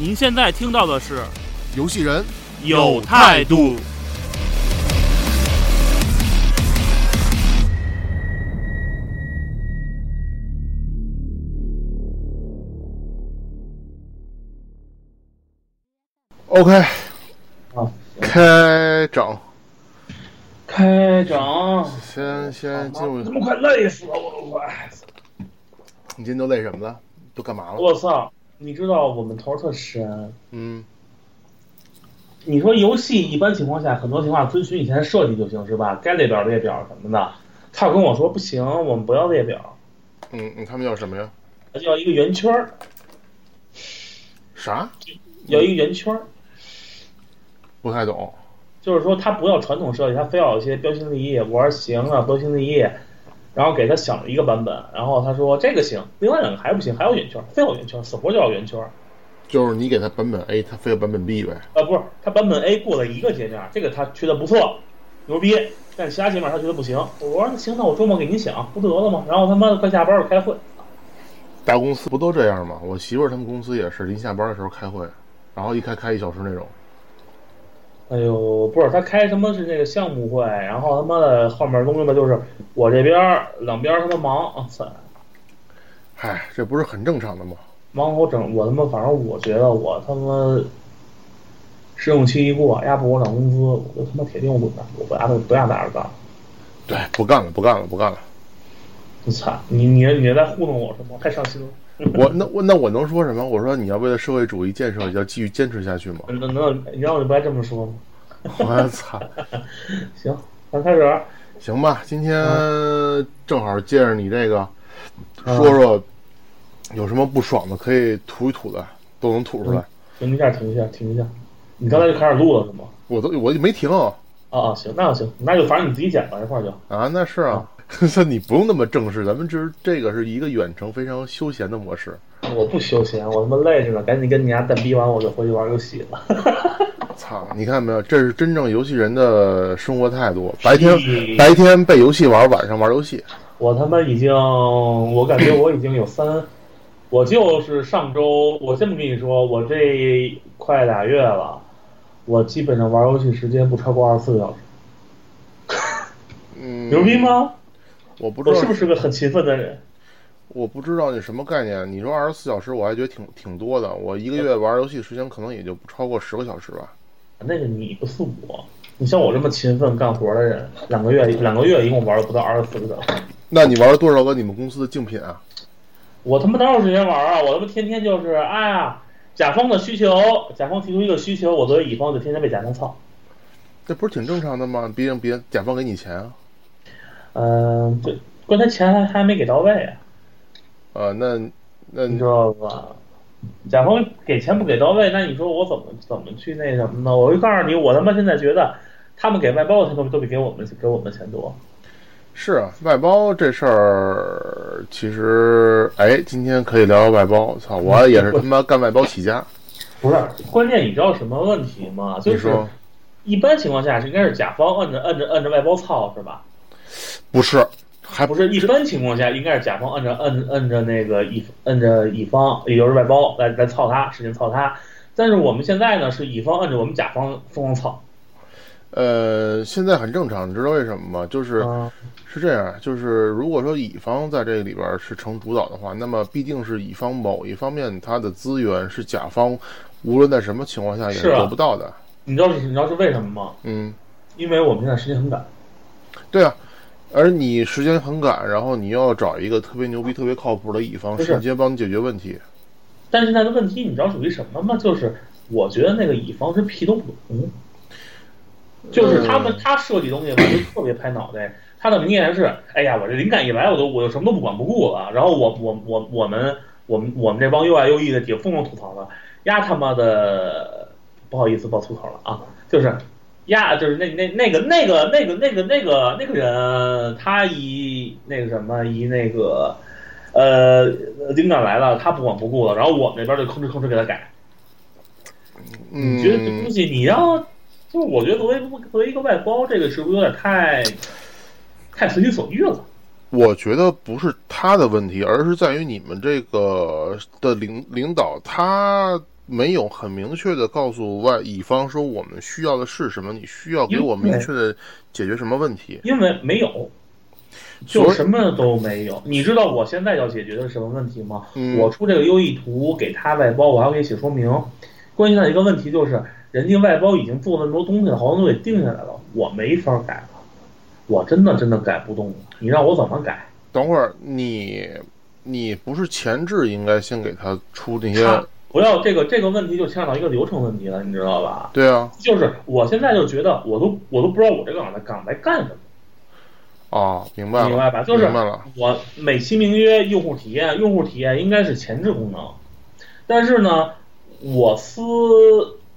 您现在听到的是游戏人有态度。OK，好，开整。开整，先先进入，他妈快累死了，我都快！你今天都累什么了？都干嘛了？我操！你知道我们头儿特深。嗯，你说游戏一般情况下，很多情况遵循以前的设计就行，是吧？该列表列表什么的。他要跟我说不行，我们不要列表，嗯嗯，他们要什么呀？他要一个圆圈儿，啥？要一个圆圈儿。不太懂。就是说，他不要传统设计，他非要有一些标新立异。我说行啊，标新立异。然后给他想了一个版本，然后他说这个行，另外两个还不行，还要圆圈，非要圆圈，死活就要圆圈。就是你给他版本 A，他非要版本 B 呗。呃，不是，他版本 A 过了一个界面，这个他觉得不错，牛逼，但其他界面他觉得不行。我说那行，那我周末给您想，不得了吗？然后他妈的快下班了开会，大公司不都这样吗？我媳妇儿他们公司也是临下班的时候开会，然后一开开一小时那种。哎呦，不是，他开他妈是那个项目会，然后他妈的后面东西吧，就是我这边两边他妈忙，啊操，嗨，这不是很正常的吗？忙活整我他妈，反正我觉得我他妈试用期一过，压不我涨工资，我就他妈铁定滚蛋，我不压不压在这干了。对，不干了，不干了，不干了。我操，你你你在糊弄我是吗？太伤心了。我那我那我能说什么？我说你要为了社会主义建设，要继续坚持下去吗？那那你让我不该这么说吗？我 操！行，咱开始。行吧，今天正好借着你这个，嗯说说有什么不爽的，可以吐一吐的，都能吐出来。停一下，停一下，停一下。你刚才就开始录了是吗？我都我就没停啊啊，行，那行，那就反正你自己剪吧，一块儿就。啊，那是啊，那你不用那么正式，咱们这这个是一个远程非常休闲的模式。我不休闲，我他妈累着呢，赶紧跟你家蛋逼完，我就回去玩游戏了。操，你看没有？这是真正游戏人的生活态度。白天白天被游戏玩，晚上玩游戏。我他妈已经，我感觉我已经有三，我就是上周，我这么跟你说，我这快俩月了，我基本上玩游戏时间不超过二十四个小时，嗯，牛逼？吗？我不知道我是不是个很勤奋的人？我不知道你什么概念。你说二十四小时，我还觉得挺挺多的。我一个月玩游戏时间可能也就不超过十个小时吧。那个你不是我，你像我这么勤奋干活的人，两个月两个月一共玩了不到二十四个小时。那你玩了多少个你们公司的竞品啊？我他妈哪有时间玩啊？我他妈天天就是，哎呀，甲方的需求，甲方提出一个需求，我作为乙方就天天被甲方操。这不是挺正常的吗？毕竟别甲方给你钱啊。嗯、对，关键钱还还没给到位啊，啊，那那你知道吧？甲方给钱不给到位，那你说我怎么怎么去那什么呢？我就告诉你，我他妈现在觉得他们给外包的钱都都比给我们给我们钱多。是啊，外包这事儿，其实哎，今天可以聊聊外包。操，我也是他妈干外包起家。不是，关键你知道什么问题吗？就是一般情况下是应该是甲方摁着摁着摁着外包操是吧？不是？还不是，一般情况下应该是甲方摁着摁摁着那个乙摁着乙方，也就是外包来来操他，使劲操他。但是我们现在呢是乙方摁着我们甲方疯狂操。呃，现在很正常，你知道为什么吗？就是嗯是这样，就是如果说乙方在这个里边是成主导的话，那么必定是乙方某一方面他的资源是甲方无论在什么情况下也得不到的。你知道是你知道是为什么吗？嗯，因为我们现在时间很赶。对啊。而你时间很赶，然后你又要找一个特别牛逼、特别靠谱的乙方，瞬间帮你解决问题。但是现在的问题你知道属于什么吗？就是我觉得那个乙方是屁都不懂，就是他们他设计东西吧就特别拍脑袋。他的名言是：哎呀，我这灵感一来，我都我就什么都不管不顾了。然后我我我我们我们我们这帮 UI UE 的也疯狂吐槽了，丫他妈的，不好意思爆粗口了啊，就是呀，就是那那那个那个那个那个那个那个人，他一那个什么一那个，呃，领导来了，他不管不顾了，然后我们这边就吭哧吭哧给他改。你觉得这东，西你要，就是我觉得作为作为一个外包，这个是不是有点太太随心所欲了？我觉得不是他的问题，而是在于你们这个的领领导他。没有很明确的告诉外乙方说我们需要的是什么，你需要给我明确的解决什么问题。因为没有，就什么都没有。你知道我现在要解决的是什么问题吗？嗯我出这个优异图给他外包，我还要给写说明。关键的一个问题就是，人家外包已经做了那么多东西了，好多东西定下来了，我没法改了，我真的真的改不动了。你让我怎么改？等会儿你你不是前置应该先给他出那些他不要这个这个问题就牵扯到一个流程问题了，你知道吧？对啊就是我现在就觉得，我都我都不知道我这个岗在岗在干什么，哦，明白了，明白吧？就是我美其名曰用户体验，用户体验应该是前置功能，但是呢，我司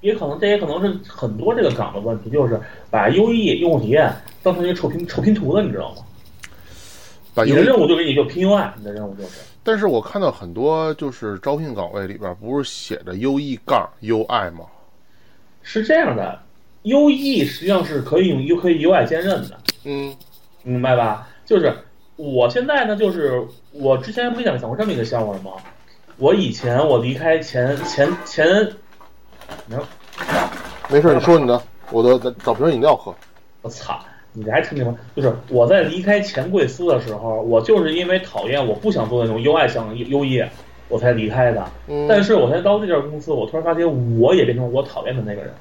也可能这也可能是很多这个岗的问题，就是把 UE 用户体验当成一个臭拼臭拼图的，你知道吗？把你的任务就给你就拼 UI，你的任务就是。但是我看到很多就是招聘岗位里边不是写着 UE 杠 UI 吗？是这样的，UE 实际上是可以用 U 可以 UI 兼任的，嗯明白吧？就是我现在呢，就是我之前不是讲讲过这么一个笑话吗？我以前我离开前前前，没有，没事，你说你的，我的找瓶饮料喝。我操，你这还听见吗？就是我在离开钱贵司的时候，我就是因为讨厌，我不想做那种 UI 项优业，我才离开的。嗯，但是我现在到这家公司，我突然发现我也变成我讨厌的那个人。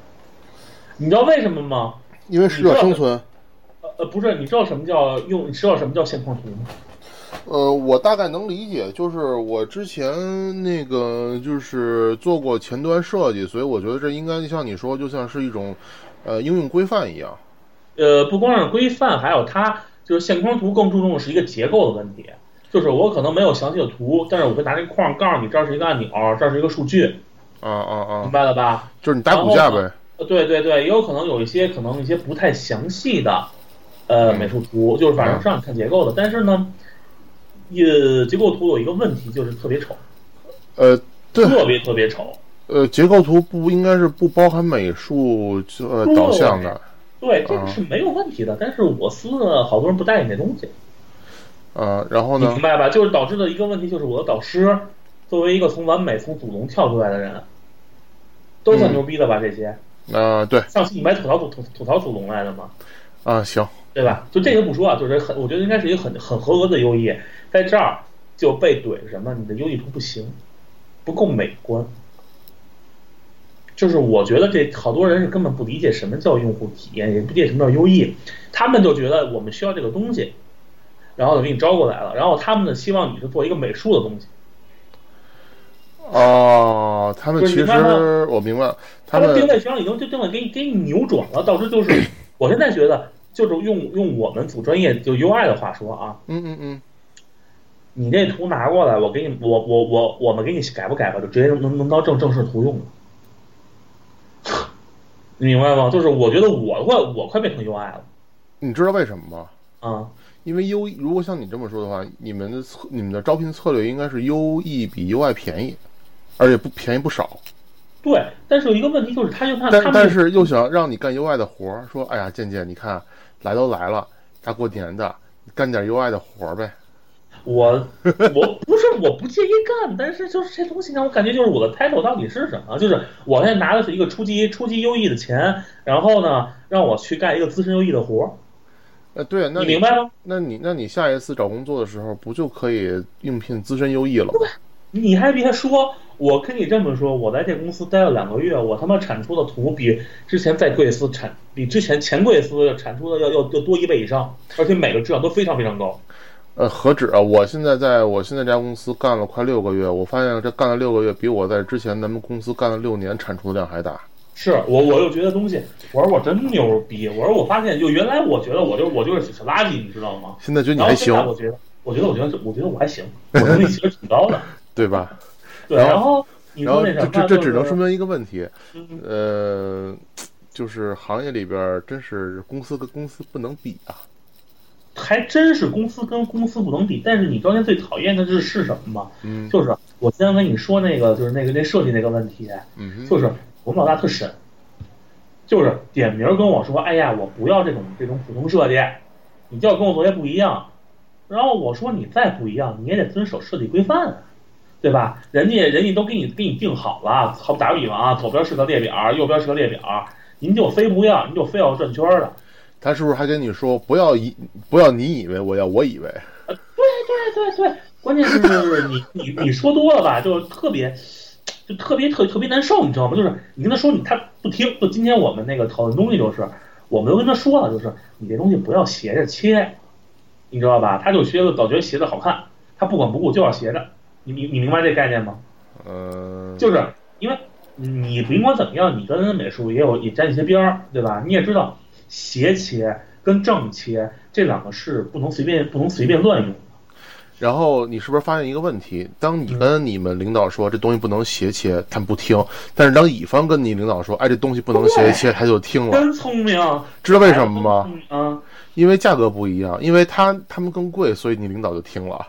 你知道为什么吗？因为适者生存。呃呃，不是，你知道什么叫用？你知道什么叫现况图吗？呃，我大概能理解，就是我之前那个就是做过前端设计，所以我觉得这应该像你说，就像是一种呃应用规范一样。呃，不光是规范，还有它就是线框图更注重的是一个结构的问题。就是我可能没有详细的图，但是我会拿这个框告诉你，这儿是一个按钮，这儿是一个数据，啊啊明啊！白了吧？就是你打骨架呗。呃，对对对，也有可能有一些可能一些不太详细的呃嗯美术图，就是反正是让你看结构的。但是呢，呃，结构图有一个问题，就是特别丑，呃，对，特别特别丑。呃，结构图不应该是不包含美术呃导向的对，这啊个是没有问题的。但是我司呢，好多人不带你这东西。啊。然后呢你明？白吧？就是导致的一个问题，就是我的导师作为一个从完美、从祖龙跳出来的人，都算嗯牛逼的吧？这些啊，对上次你们还吐槽吐吐吐槽祖龙来的吗？啊，行，对吧？就这个不说啊，就是很，我觉得应该是一个很很合格的优异，在这儿就被怼什么？你的优异图不行，不够美观。就是我觉得这好多人是根本不理解什么叫用户体验，也不理解什么叫优异，他们就觉得我们需要这个东西，然后就给你招过来了，然后他们呢希望你是做一个美术的东西。哦，他们其实我明白，他他的定位实际上已经就定位给你给你扭转了，导致就是我现在觉得就是用用我们组专业就 UI 的话说啊，嗯嗯嗯，你这图拿过来，我给你我我我我们给你改不改吧，就直接能能能当正正式图用了。你 明白吗？就是我觉得我快我快变成 UI 了你知道为什么吗？啊！因为 U 如果像你这么说的话，你们的策你们的招聘策略应该是 U E 比 UI 便宜，而且不便宜不少。对，但是有一个问题就是他又他但他但是又想让你干 UI 的活儿，说哎呀，健健，你看来都来了，大过年的，干点 UI 的活儿呗。我我不是我不介意干，但是就是这东西让我感觉就是我的 title 到底是什么？就是我现在拿的是一个初级初级优异的钱，然后呢让我去干一个资深优异的活儿，呃，对，那你明白吗？那你那你下一次找工作的时候，不就可以应聘资深优异了吗？你还别说，我跟你这么说，我在这公司待了两个月，我他妈产出的图比之前在贵司产比之前前贵司产出的要要要多一倍以上，而且每个质量都非常非常高。呃，何止啊！我现在在我现在这家公司干了快六个月，我发现这干了六个月，比我在之前咱们公司干了六年产出的量还大。是我我又觉得东西，我说我真牛逼，我说我发现就原来我觉得我就我就是小垃圾，你知道吗？现在觉得你还行，我觉得，我觉得我觉得我觉得我还行，我能力其实挺高的。对吧？对，然后然后你说那什么，这这只能说明一个问题，嗯呃，就是行业里边真是公司跟公司不能比啊。还真是公司跟公司不能比。但是你知道现在最讨厌的是是什么吗？嗯就是我先跟你说那个，就是那个那设计那个问题，嗯，就是我们老大特神，就是点名跟我说，哎呀，我不要这种这种普通设计，你就要跟我作业不一样。然后我说你再不一样，你也得遵守设计规范啊，对吧？人家人家都给你给你定好了，好打个比方啊，左边是个列表，右边是个列表，您就非不要，您就非要转圈儿的。他是不是还跟你说不要以不要你以为，我要我以为？对对对，关键是你你你说多了吧，就特别就特别特特别难受，你知道吗？就是你跟他说你他不听，就今天我们那个讨论东西就是，我们都跟他说了，就是你这东西不要斜着切，你知道吧？他就觉得老觉得斜着好看，他不管不顾就要斜着，你你你明白这概念吗？嗯、就是因为你甭管怎么样，你跟美术也有也沾一些边儿，对吧？你也知道斜切跟正切这两个是不能随便不能随便乱用的。然后你是不是发现一个问题？当你跟你们领导说这东西不能斜切，他们不听；但是当乙方跟你领导说，哎，这东西不能斜切，他就听了。真聪明，知道为什么吗？啊，因为价格不一样，因为他他们更贵，所以你领导就听了。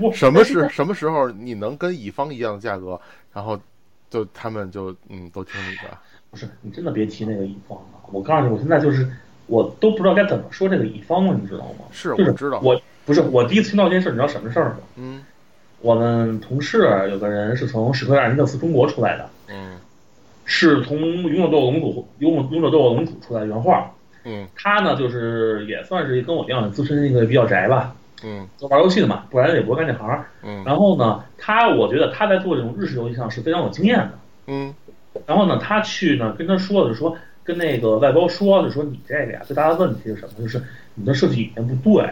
我什么是什么时候你能跟乙方一样的价格，然后就他们就嗯都听你的。不是你真的别提那个乙方了。我告诉你，我现在就是我都不知道该怎么说这个乙方了，你知道吗？是就是我知道，我不是我第一次听到这件事，你知道什么事儿吗？嗯我们同事有个人是从史克威尔尼克斯中国出来的，嗯是从勇者斗恶龙组勇勇勇者斗恶龙组出来的原画。嗯他呢，就是也算是跟我一样资深一个比较宅吧，嗯就玩游戏的嘛，不然也不会干这行。嗯然后呢，他我觉得他在做这种日式游戏上是非常有经验的。嗯然后呢，他去呢跟他说的是说，跟那个外包说的说你这个呀最大的问题是什么？就是你的设计语言不对，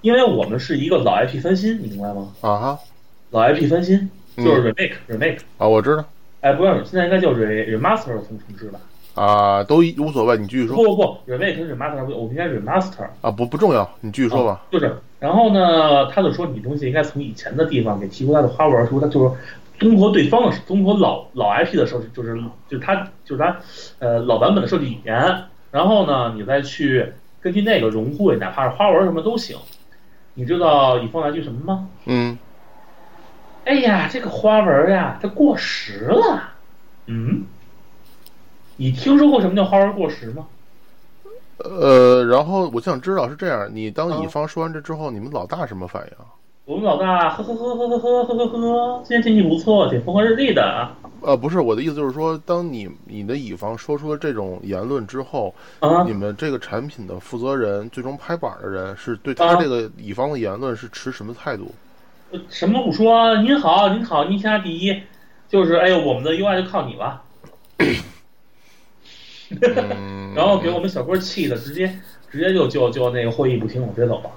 因为我们是一个老 IP 翻新，你明白吗？啊哈老 IP 翻新嗯就是 remake、remake，啊，我知道哎，不是，现在应该叫 re remaster 重重置吧？啊，都一无所谓，你继续说不不不，remake 跟 remaster 不我们应该 remaster。啊，不不重要，你继续说吧。就是，然后呢，他就说你东西应该从以前的地方给提出它的花纹，说他就是综合对方的综合老老 IP 的设计，就是就是他就是他呃老版本的设计语言，然后呢，你再去根据那个融汇，哪怕是花纹什么都行。你知道乙方来句什么吗？嗯哎呀，这个花纹呀，它过时了。嗯，你听说过什么叫花纹过时吗？呃，然后我想知道是这样，你当啊乙方说完这之后，你们老大什么反应？我们老大呵呵呵呵呵呵呵呵呵，今天天气不错，挺风和日丽的。呃，不是我的意思，就是说，当你你的乙方说出了这种言论之后，啊你们这个产品的负责人最终拍板的人是对他啊这个乙方的言论是持什么态度？什么都不说，您好，您好，您天下第一，就是哎呦，我们的 UI 就靠你了。嗯，然后给我们小哥气的，直接直接就就就那个会议不听了，直接走了。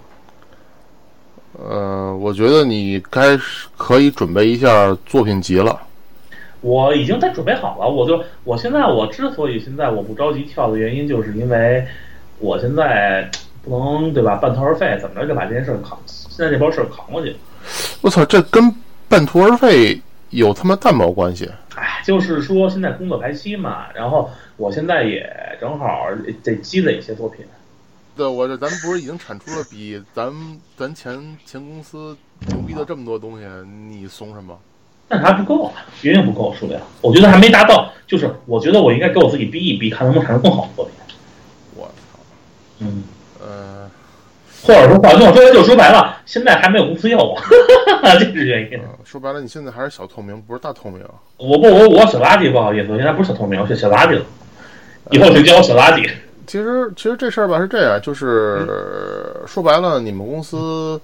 呃，我觉得你该是可以准备一下作品集了。我已经在准备好了，我就我现在我之所以现在我不着急跳的原因，就是因为我现在不能对吧，半途而废，怎么着就把这件事扛，现在这包事扛过去。我操，这跟半途而废有他妈蛋毛关系？哎，就是说现在工作排期嘛，然后我现在也正好得积累一些作品。对，我这咱们不是已经产出了比咱咱前前公司牛逼的这么多东西，你怂什么？但是还不够啊，远远不够数量。我觉得还没达到，就是我觉得我应该给我自己逼一逼，看能不能产出更好的作品。我操，嗯，呃，或者说，换句话说，就说白了，现在还没有公司要我，这是原因。呃说白了，你现在还是小透明，不是大透明。我不，我我小垃圾，不好意思，我现在不是小透明，我是小垃圾了。以后请叫我小垃圾。其实，其实这事儿吧是这样，就是说白了，你们公司，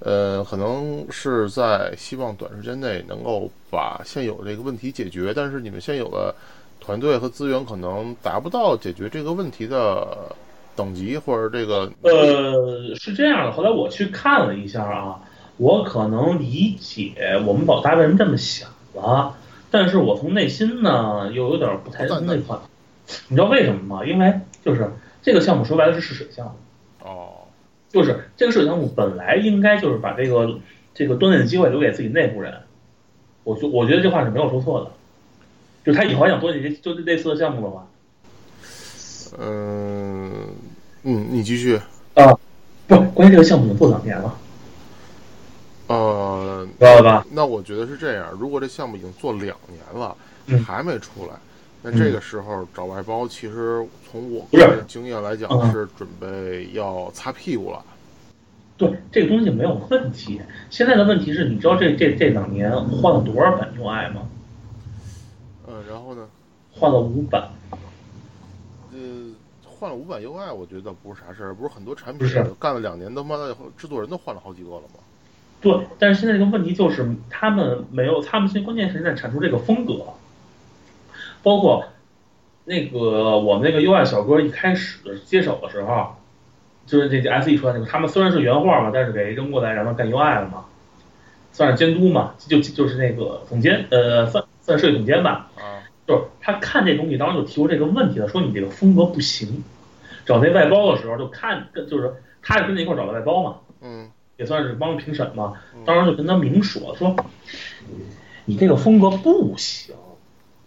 呃，可能是在希望短时间内能够把现有这个问题解决，但是你们现有的团队和资源可能达不到解决这个问题的等级或者这个呃，是这样的，后来我去看了一下啊，我可能理解我们老大为什么这么想了，但是我从内心呢又有点不太那款。你知道为什么吗？因为就是这个项目说白了是试水项目，哦，就是这个试水项目本来应该就是把这个这个锻炼机会留给自己内部人，我就我觉得这话是没有说错的，就他以后还想做这些就类似的项目的话，嗯嗯，你继续。啊不，关键这个项目已经做两年了，呃，知道了吧？那我觉得是这样，如果这项目已经做两年了，嗯还没出来，那这个时候找外包，其实从我个人经验来讲，嗯是准备要擦屁股了。对，这个东西没有问题。现在的问题是，你知道这这这两年换了多少版 UI 吗？嗯，然后呢，换了五版。呃，换了五版 UI，我觉得倒不是啥事儿，不是很多产品干了两年，他妈的制作人都换了好几个了吗？对，但是现在这个问题就是，他们没有，他们现在关键是在产出这个风格，包括那个我们那个 UI 小哥一开始接手的时候，就是这个 SE 出来那个，他们虽然是原画嘛，但是给扔过来让他干 UI 了嘛，算是监督嘛，就就是那个总监，呃，算算设计总监吧，啊，就是他看这东西，当时就提出这个问题了，说你这个风格不行。找那外包的时候，就看跟就是他是跟那一块儿找的外包嘛，嗯也算是帮评审嘛嗯。当时就跟他明说说，你这个风格不行，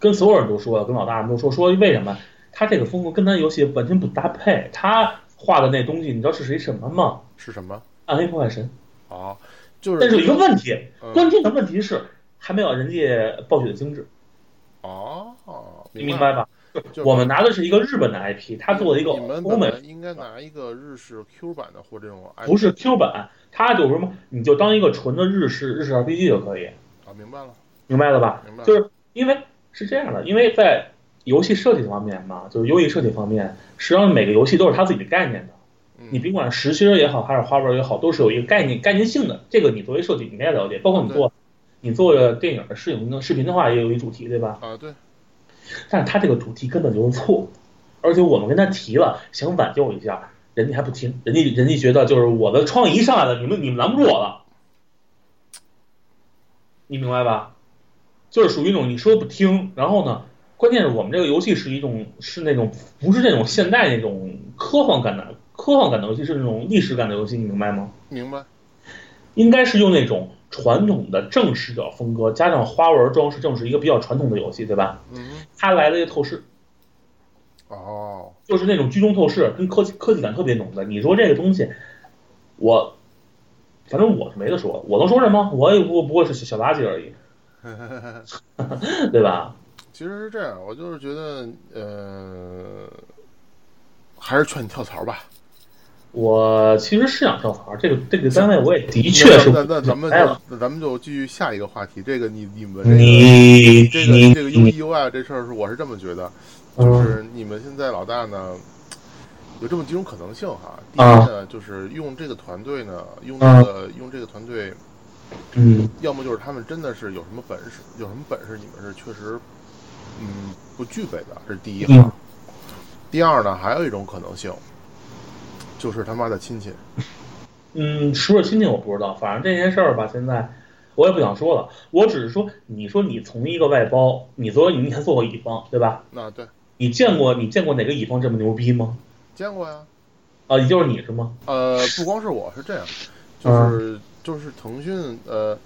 跟所有人都说了，跟老大人都说说为什么？他这个风格跟他游戏完全不搭配。他画的那东西，你知道是谁什么吗？是什么？暗黑破坏神。啊，就是但是有一个问题，嗯关键的问题是还没有人家暴雪的精致，哦，你明白吧？就我们拿的是一个日本的 IP，他做了一个欧美应该拿一个日式 Q 版的或这种 IP 不是 Q 版，他就是什么，你就当一个纯的日式日式 RPG 就可以，啊，明白了，明白了吧明白？就是因为是这样的，因为在游戏设计方面嘛，就是游戏设计方面，实际上每个游戏都是它自己的概念的。嗯你甭管实心也好，还是花纹也好，都是有一个概念概念性的。这个你作为设计你应该了解，包括你做你做电影的视频视频的话，也有一主题，对吧？啊，对，但是他这个主题根本就是错，而且我们跟他提了，想挽救一下，人家还不听，人家人家觉得就是我的创意一上来了，你们你们拦不住我了，你明白吧？就是属于一种你说不听，然后呢，关键是我们这个游戏是一种是那种不是那种现代那种科幻感的科幻感的游戏，是那种历史感的游戏，你明白吗？明白，应该是用那种传统的正视角风格，加上花纹装饰，正是一个比较传统的游戏，对吧？嗯它来了一个透视。哦，就是那种居中透视，跟科技科技感特别浓的。你说这个东西，我反正我是没得说，我能说什么？我也不不过是小小垃圾而已，对吧？其实是这样，我就是觉得，呃，还是劝你跳槽吧。我其实是想跳槽，这个这个单位我也的确是那那那咱们。就那咱们就继续下一个话题。这个你你们这个你这个你这个 U E U I 这事儿是我是这么觉得，就嗯是你们现在老大呢，有这么几种可能性哈。第啊一呢，就是用这个团队呢，用这个用这个团队，嗯要么就是他们真的是有什么本事，有什么本事你们是确实，嗯，不具备的，这是第一。第二呢，还有一种可能性，就是他妈的亲戚。嗯，是不是亲戚我不知道，反正这件事儿吧，现在我也不想说了。我只是说，你说你从一个外包，你作为你还做过乙方，对吧？那对，你见过你见过哪个乙方这么牛逼吗？见过呀。啊，也就是你是吗？呃，不光是我是这样，嗯就是就是腾讯呃，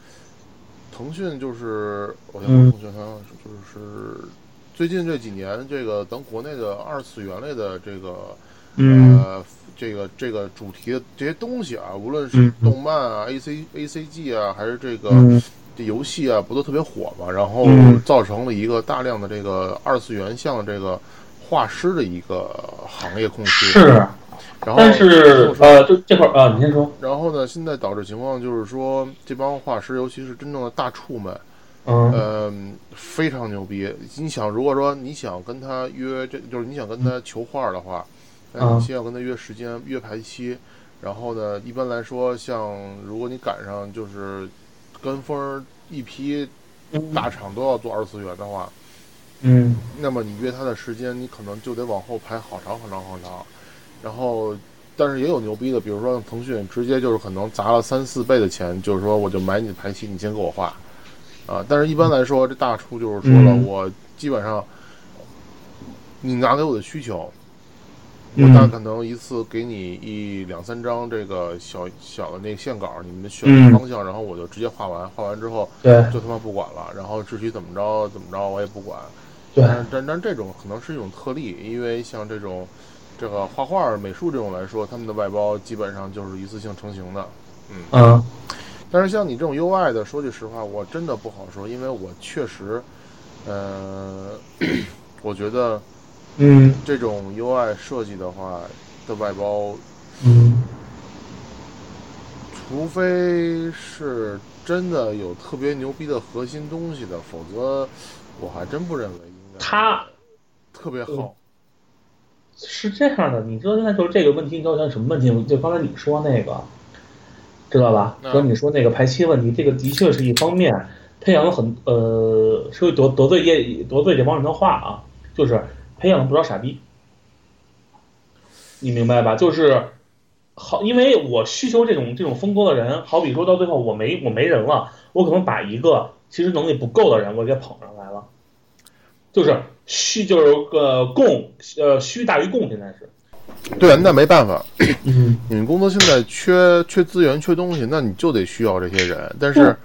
腾讯就是我想嗯。腾讯好像是就是最近这几年，这个咱国内的二次元类的这个嗯。呃这个这个主题的这些东西啊，无论是嗯。动漫啊、A C A C G 啊，还是这个嗯。这游戏啊，不都特别火嘛？然后嗯。造成了一个大量的这个二次元向这个画师的一个行业空缺。是，然后但是呃，就这块儿啊，你先说。然后呢，现在导致情况就是说，这帮画师，尤其是真正的大触们，嗯嗯、非常牛逼。你想，如果说你想跟他约，这就是你想跟他求画的话，那嗯你先要跟他约时间、约排期。然后呢，一般来说，像如果你赶上就是跟风一批大厂都要做二次元的话，嗯那么你约他的时间，你可能就得往后排好长好长好长。然后，但是也有牛逼的，比如说腾讯直接就是可能砸了三四倍的钱，就是说我就买你的排期，你先给我画。啊，但是一般来说，这大厨就是说了，嗯。我基本上你拿给我的需求，我大嗯可能一次给你一两三张这个小小的那个线稿，你们选方向，然后我就直接画完，画完之后对。就他妈不管了，然后至于怎么着怎么着我也不管。对。但但但这种可能是一种特例，因为像这种这个画画、美术这种来说，他们的外包基本上就是一次性成型的。嗯但是像你这种 UI 的，说句实话，我真的不好说，因为我确实，呃，我觉得嗯这种 UI 设计的话的外包，嗯除非是真的有特别牛逼的核心东西的，否则我还真不认为应该他特别好。是这样的，你知道现在就是这个问题，你知道像什么问题吗？就刚才你说那个，知道吧？嗯说你说那个排期问题，这个的确是一方面，培养了很呃，说得得罪业得罪这帮人的话啊，就是培养了不少傻逼，你明白吧？就是好，因为我需求这种这种风格的人，好比说到最后我没我没人了，我可能把一个其实能力不够的人我给捧上了，就是虚就是个供呃虚大于供，现在是。对啊，那没办法，嗯你们公司现在缺缺资源、缺东西，那你就得需要这些人。但是，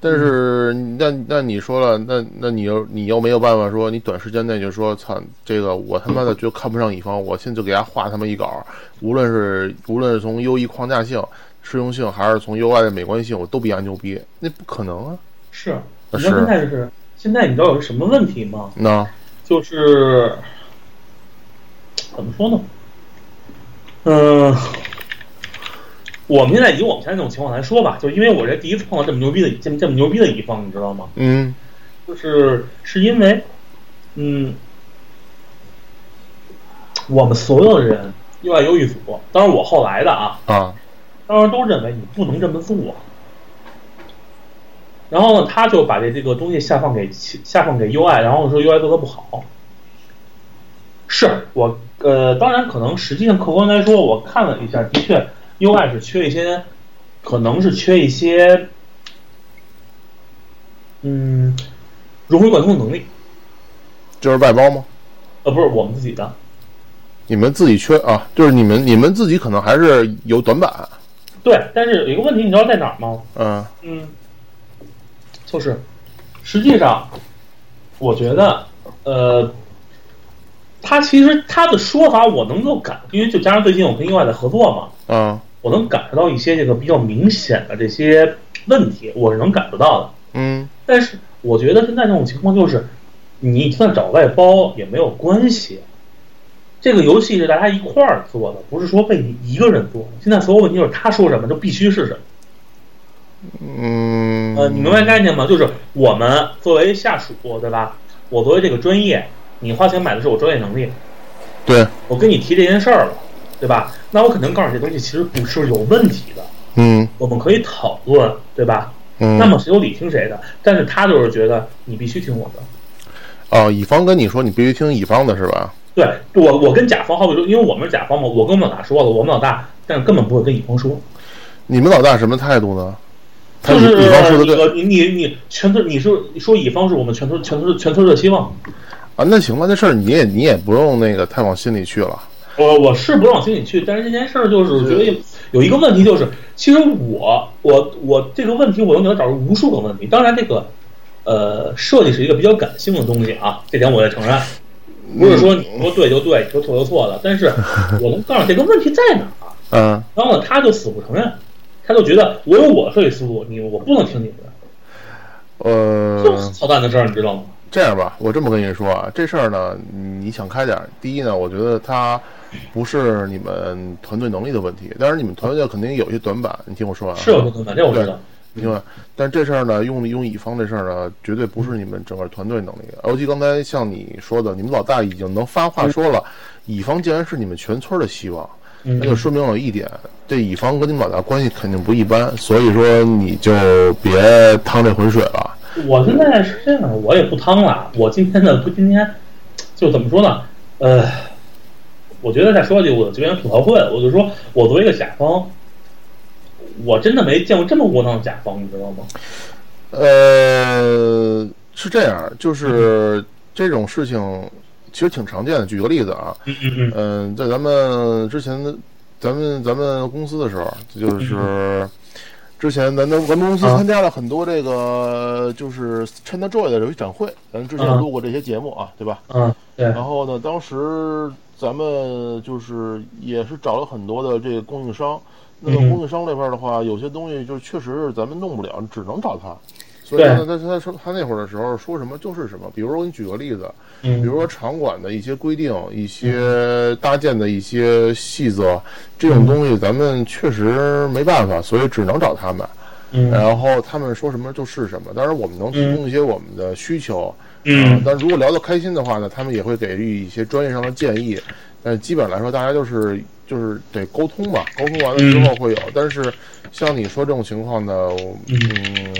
但是那那你说了，那那你又你又没有办法说，你短时间内就说，操，这个我他妈的就看不上乙方，我现在就给他画他妈一稿，无论是无论是从 UI 框架性、适用性，还是从 UI 的美观性，我都比他牛逼，那不可能啊！是，是现在是现在你知道有个什么问题吗？那就是怎么说呢？嗯、我们现在以我们现在这种情况来说吧，就因为我这第一次碰到这么牛逼的这么这么牛逼的乙方，你知道吗？嗯就是是因为，嗯，我们所有的人又爱优一组，当然我后来的啊，啊当然都认为你不能这么做。然后呢，他就把这这个东西下放给下放给 UI，然后说 UI 做的不好。是我呃，当然可能实际上客观来说，我看了一下，的确 UI 是缺一些，可能是缺一些，嗯，融会贯通的能力。就是外包吗？呃，不是我们自己的，你们自己缺啊？就是你们你们自己可能还是有短板，对。但是有一个问题，你知道在哪儿吗？嗯嗯，就是实际上，我觉得，呃，他其实他的说法我能够感，因为就加上最近我跟意外的合作嘛，啊我能感受到一些这个比较明显的这些问题，我是能感受到的。嗯但是我觉得现在这种情况就是，你就算找外包也没有关系。这个游戏是大家一块儿做的，不是说被你一个人做的。现在所有问题就是他说什么就必须是什么。嗯，呃，你明白概念吗？就是我们作为下属，对吧？我作为这个专业，你花钱买的是我专业能力，对，我跟你提这件事儿了，对吧？那我肯定告诉你这东西其实不是有问题的，嗯我们可以讨论，对吧？嗯，那么谁有理听谁的，但是他就是觉得你必须听我的。哦，乙方跟你说你必须听乙方的是吧？对我，我跟甲方，好比说，因为我们是甲方嘛，我跟我们老大说了，我们老大，但是根本不会跟乙方说，你们老大什么态度呢？他就是乙方说的对。那个你你你全村，你说你说乙方是我们全村全村全村的希望，啊，那行吧，那事儿你也你也不用那个太往心里去了。我我是不往心里去，但是这件事儿就是我觉得有有一个问题，就是其实我我我这个问题我能给他找出无数个问题。当然，这个呃设计是一个比较感性的东西啊，这点我也承认，不是说你说对就对，你说错就错的。但是我能告诉你这个问题在哪儿，嗯。然后呢，他就死不承认，他就觉得我有我的设计思路，你我不能听你的，就呃，操蛋的事儿，你知道吗？这样吧，我这么跟你说啊，这事儿呢，你想开点儿。第一呢，我觉得他不是你们团队能力的问题，但是你们团队肯定有一些短板。你听我说完啊，是有些短板，这我知道。你听完，但这事儿呢，用用乙方这事儿呢，绝对不是你们整个团队能力。尤其刚才像你说的，你们老大已经能发话说了，乙方竟然是你们全村的希望，嗯那就说明了一点，这乙方跟你们老大关系肯定不一般，所以说你就别趟这浑水了。我现在是这样，我也不趟了。我今天呢，不今天就怎么说呢？呃，我觉得再说一句，我这边吐槽会，我就说我作为一个甲方，我真的没见过这么窝囊的甲方，你知道吗？呃，是这样，就是这种事情，其实挺常见的。举个例子啊，嗯嗯嗯嗯，在咱们之前的咱们咱们公司的时候，就是之前咱们咱们公司啊参加了很多这个就是 China Joy 的游戏展会，咱之前啊录过这些节目啊，对吧？嗯，对，然后呢，当时咱们就是也是找了很多的这个供应商。那么嗯供应商这边的话，有些东西就确实是咱们弄不了，只能找他。所以对呢，他他说他那会儿的时候说什么就是什么。比如说，我给你举个例子，嗯，比如说场馆的一些规定、一些搭建的一些细则，这种东西咱们确实没办法，所以只能找他们。嗯然后他们说什么就是什么。当然，我们能提供一些我们的需求，嗯呃但如果聊得开心的话呢，他们也会给予一些专业上的建议。但基本来说，大家就是就是得沟通吧，沟通完了之后会有。但是像你说这种情况呢，嗯，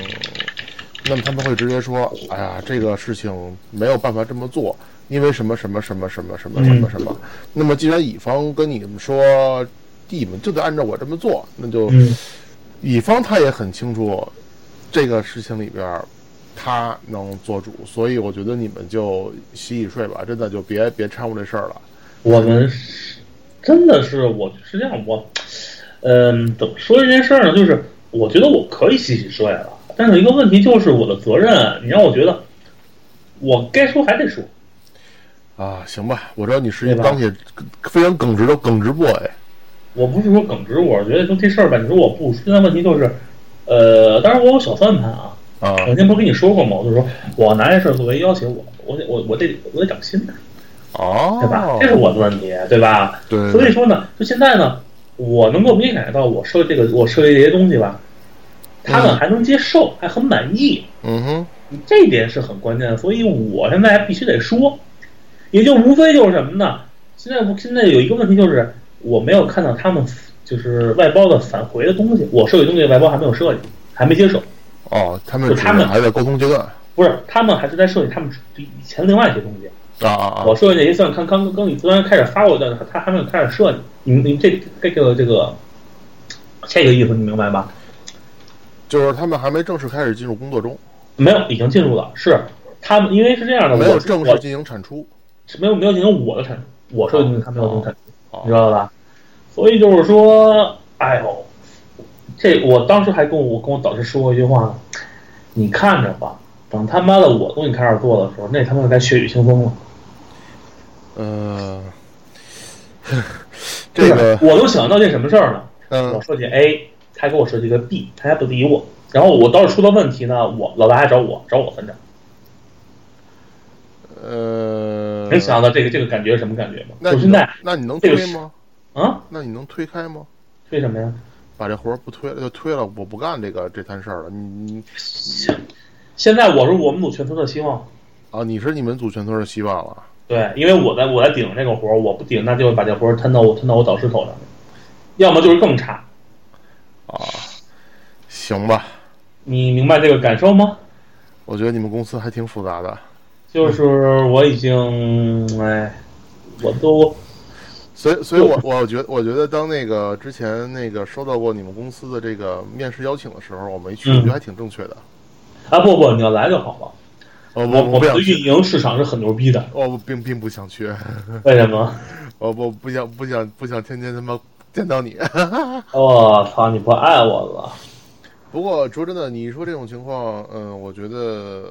那么他们会直接说：“哎呀，这个事情没有办法这么做，因为什么什么什么什么什么什么什么。那么既然乙方跟你们说，你们就得按照我这么做，那就嗯乙方他也很清楚这个事情里边他能做主，所以我觉得你们就洗洗睡吧，真的就别别掺和这事儿了。我们是真的是我是这样，我嗯，怎么说这件事儿呢？就是我觉得我可以洗洗睡了，但是一个问题就是我的责任，你让我觉得我该说还得说。啊，行吧，我知道你是钢铁非常耿直的耿直 boy，我不是说耿直，我是觉得就这事儿吧，你说我不，现在问题就是，呃，当然我有小算盘啊。啊我之前不是跟你说过吗？我就说我拿这事儿作为要挟，我我得我我得我得长心的，哦，对吧？这是我的问题，对吧？对，所以说呢，就现在呢，我能够明显感觉到我设这个我设计这些东西吧，他们还能接受，还很满意，嗯哼，这一点是很关键的。所以我现在必须得说，也就无非就是什么呢？现在现在有一个问题就是我没有看到他们就是外包的返回的东西，我设计东西外包还没有设计，还没接受，哦，他们就他们还在沟通阶段不是他们还是在设计他们以前另外一些东西。啊啊啊我！设计那些算刚刚刚你昨天开始发过的，他还没有开始设计。你你这这个这个这个意思你明白吧？就是他们还没正式开始进入工作中，没有，已经进入了。是他们因为是这样的，没有我我正式进行产出。没有没有进行我的产出，我设计东西他没有进行产出，哦你知道吧？所以就是说，哎呦，这我当时还跟我跟我导师说过一句话呢，你看着吧，等他妈的我东西开始做的时候，那他妈该血雨腥风了。呃，这个我都想到这什么事儿呢？我嗯设计 A，他给我设计个 B，他还不理我。然后我倒是出了问题呢，我老大还找我找我分账。呃，能想到这个这个感觉是什么感觉吗？那我现在那你能这个是推吗？啊，那你能推开吗？推什么呀？把这活儿不推了就推了，我不干这个这摊事儿了。你你现在我是我们组全村的希望。啊，你是你们组全村的希望了。对，因为我在我在顶这个活儿，我不顶，那就会把这活儿摊到我摊到我导师头上，要么就是更差。啊，行吧，你明白这个感受吗？我觉得你们公司还挺复杂的，就是我已经，哎，我都所以所以我我觉得我觉得当那个之前那个收到过你们公司的这个面试邀请的时候，我没去，嗯我觉得还挺正确的。啊不不，你要来就好了。我我我们的我不想去，运营市场是很牛逼的，我并并不想去，为什么？我我不想不想不想天天他妈见到你。我操，你不爱我了。不过说真的，你说这种情况，嗯，我觉得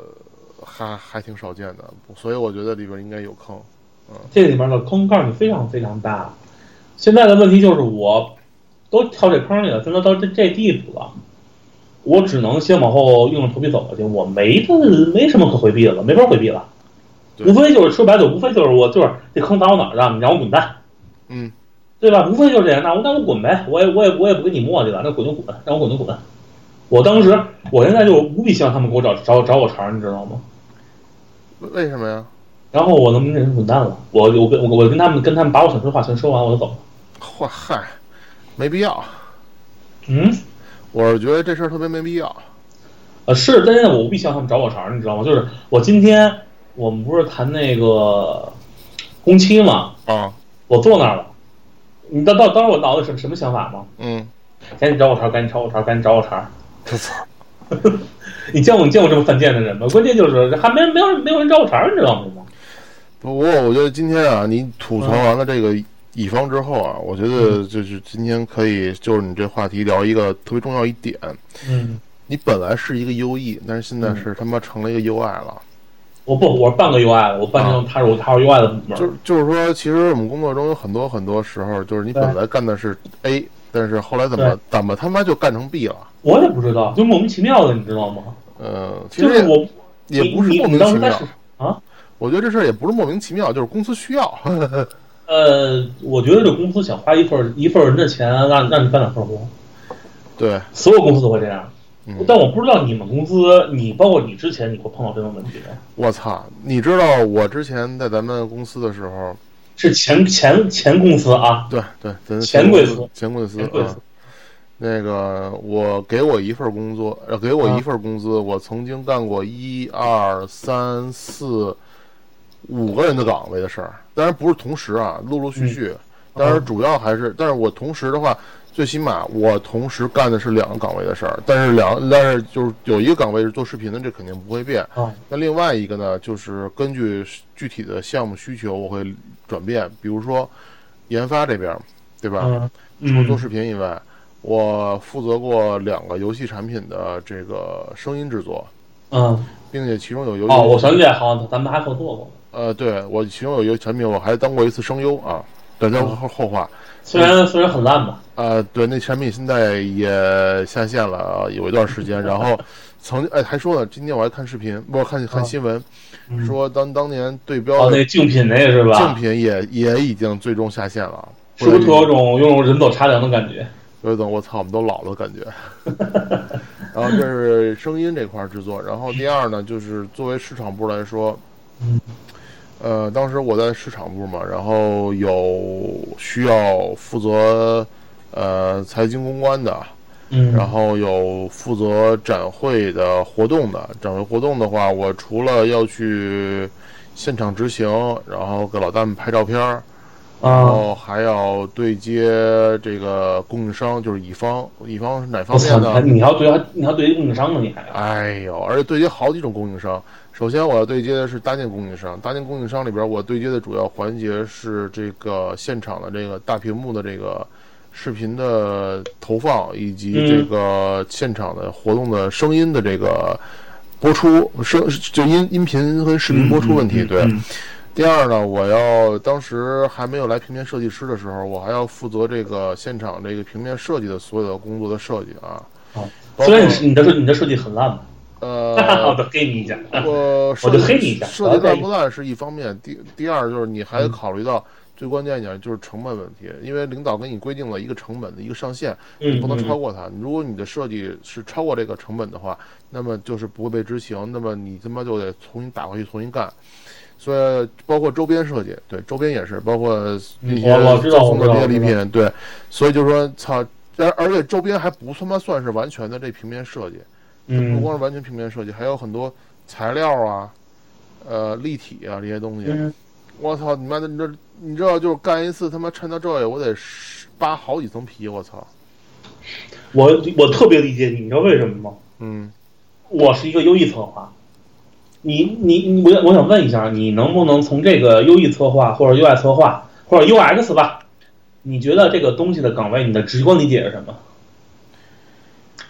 还还挺少见的，所以我觉得里边应该有坑。嗯这里面的坑告诉你非常非常大。现在的问题就是我都跳这坑里了，现在到这这地步了，我只能先往后硬着头皮走下去，我没的没什么可回避的了，没法回避了。无非就是说白了，无非就是我就是这坑打我哪儿了，你让我滚蛋，嗯，对吧？无非就是这样，那我那我滚呗，我也我也我也不跟你磨叽了，那滚就滚，让我滚就滚。我当时，我现在就无比希望他们给我找找找我茬，你知道吗？为什么呀？然后我能明显滚蛋了，我我跟我我跟他们跟他们把我想说的话全说完，我就走了。嚯嗨，没必要。嗯，我是觉得这事儿特别没必要。呃，是，但现在我无比希望他们找我茬，你知道吗？就是我今天我们不是谈那个工期嘛，啊，我坐那儿了。你知道当当时我脑子什么什么想法吗？嗯，赶紧找我茬儿，赶紧找我茬儿，赶紧找我茬儿。我操，你见过你见过这么犯贱的人吗？关键就是还没没有没有人找我茬儿，你知道吗？不过我觉得今天啊，你吐槽完了这个乙方之后啊，我觉得就是今天可以就是你这话题聊一个特别重要一点，嗯，你本来是一个 UE，但是现在是他妈成了一个 UI 了。我不，我是半个 UI 的，我半成他是我他是 UI 的部门。就就是说，其实我们工作中有很多很多时候，就是你本来干的是 A，但是后来怎么怎么他妈就干成 B 了？我也不知道，就莫名其妙的，你知道吗？呃，其实我也不是莫名其妙啊，我觉得这事儿也不是莫名其妙，就是公司需要。呃，我觉得这公司想花一份一份人的钱让让你干两份活，对，所有公司都会这样。嗯，但我不知道你们公司，你包括你之前，你会碰到这种问题吗？我操！你知道我之前在咱们公司的时候，是前前前公司啊，对对，咱前贵司前贵司贵司啊，那个我给我一份工作，呃，给我啊一份工资，我曾经干过一二三四五个人的岗位的事儿，当然不是同时啊，陆陆续续，当然主要还是，但是我同时的话，最起码我同时干的是两个岗位的事儿，但是两但是就是有一个岗位是做视频的，这肯定不会变。啊，那另外一个呢，就是根据具体的项目需求，我会转变。比如说研发这边，对吧？嗯除了做嗯视频以外，我负责过两个游戏产品的这个声音制作，嗯，并且其中有游戏哦，我想起来，好像咱们还合作过。呃，对我其中有一个产品，我还当过一次声优啊。但，这哦后后话。虽然虽然很烂吧，啊，对，那产品现在也下线了啊，有一段时间。然后 曾经哎还说呢，今天我还看视频，不是看看啊新闻，嗯说当当年对标那竞品那个是吧？竞品也也已经最终下线了，是不是特有种有种人走茶凉的感觉？有一种我操，我们都老了的感觉。然后这是声音这块儿制作，然后第二呢，就是作为市场部来说，嗯，呃，当时我在市场部嘛，然后有需要负责呃财经公关的，嗯，然后有负责展会的活动的。展会活动的话，我除了要去现场执行，然后给老大们拍照片儿，然啊，后还要对接这个供应商，就是乙方，乙方是哪方面的？你要对还你要对接供应商呢，你还要哎呦，而且对接好几种供应商。首先，我要对接的是搭建供应商。搭建供应商里边，我对接的主要环节是这个现场的这个大屏幕的这个视频的投放，以及嗯这个现场的活动的声音的这个播出，声就音音频和视频播出问题。对，嗯第二呢，我要当时还没有来平面设计师的时候，我还要负责这个现场这个平面设计的所有的工作的设计啊。虽然你你的设你的设计很烂吧，我呃，得黑你一下。我设我就计黑你一下设计烂不烂是一方面，第第二就是你还考虑到最关键一点就是成本问题，因为领导给你规定了一个成本的一个上限，嗯，你不能超过。过它。如果你的设计是超过这个成本的话，那么就是不会被执行，那么你他妈就得重新打回去重新干。所以包括周边设计，对周边也是，包括那些赠送的这些礼品，对，所以就是说，操，而而且周边还不他妈算是完全的这平面设计，不嗯光是完全平面设计，还有很多材料啊，呃，立体啊这些东西。嗯，我操，你妈的，你这你知道就是干一次他妈抻到这里，我得扒好几层皮，我操。我我特别理解你，你知道为什么吗？嗯，我是一个优异策划，你你你，我我想问一下，你能不能从这个优异策划或者 UI 策划或者 UX 吧，你觉得这个东西的岗位，你的直观理解是什么？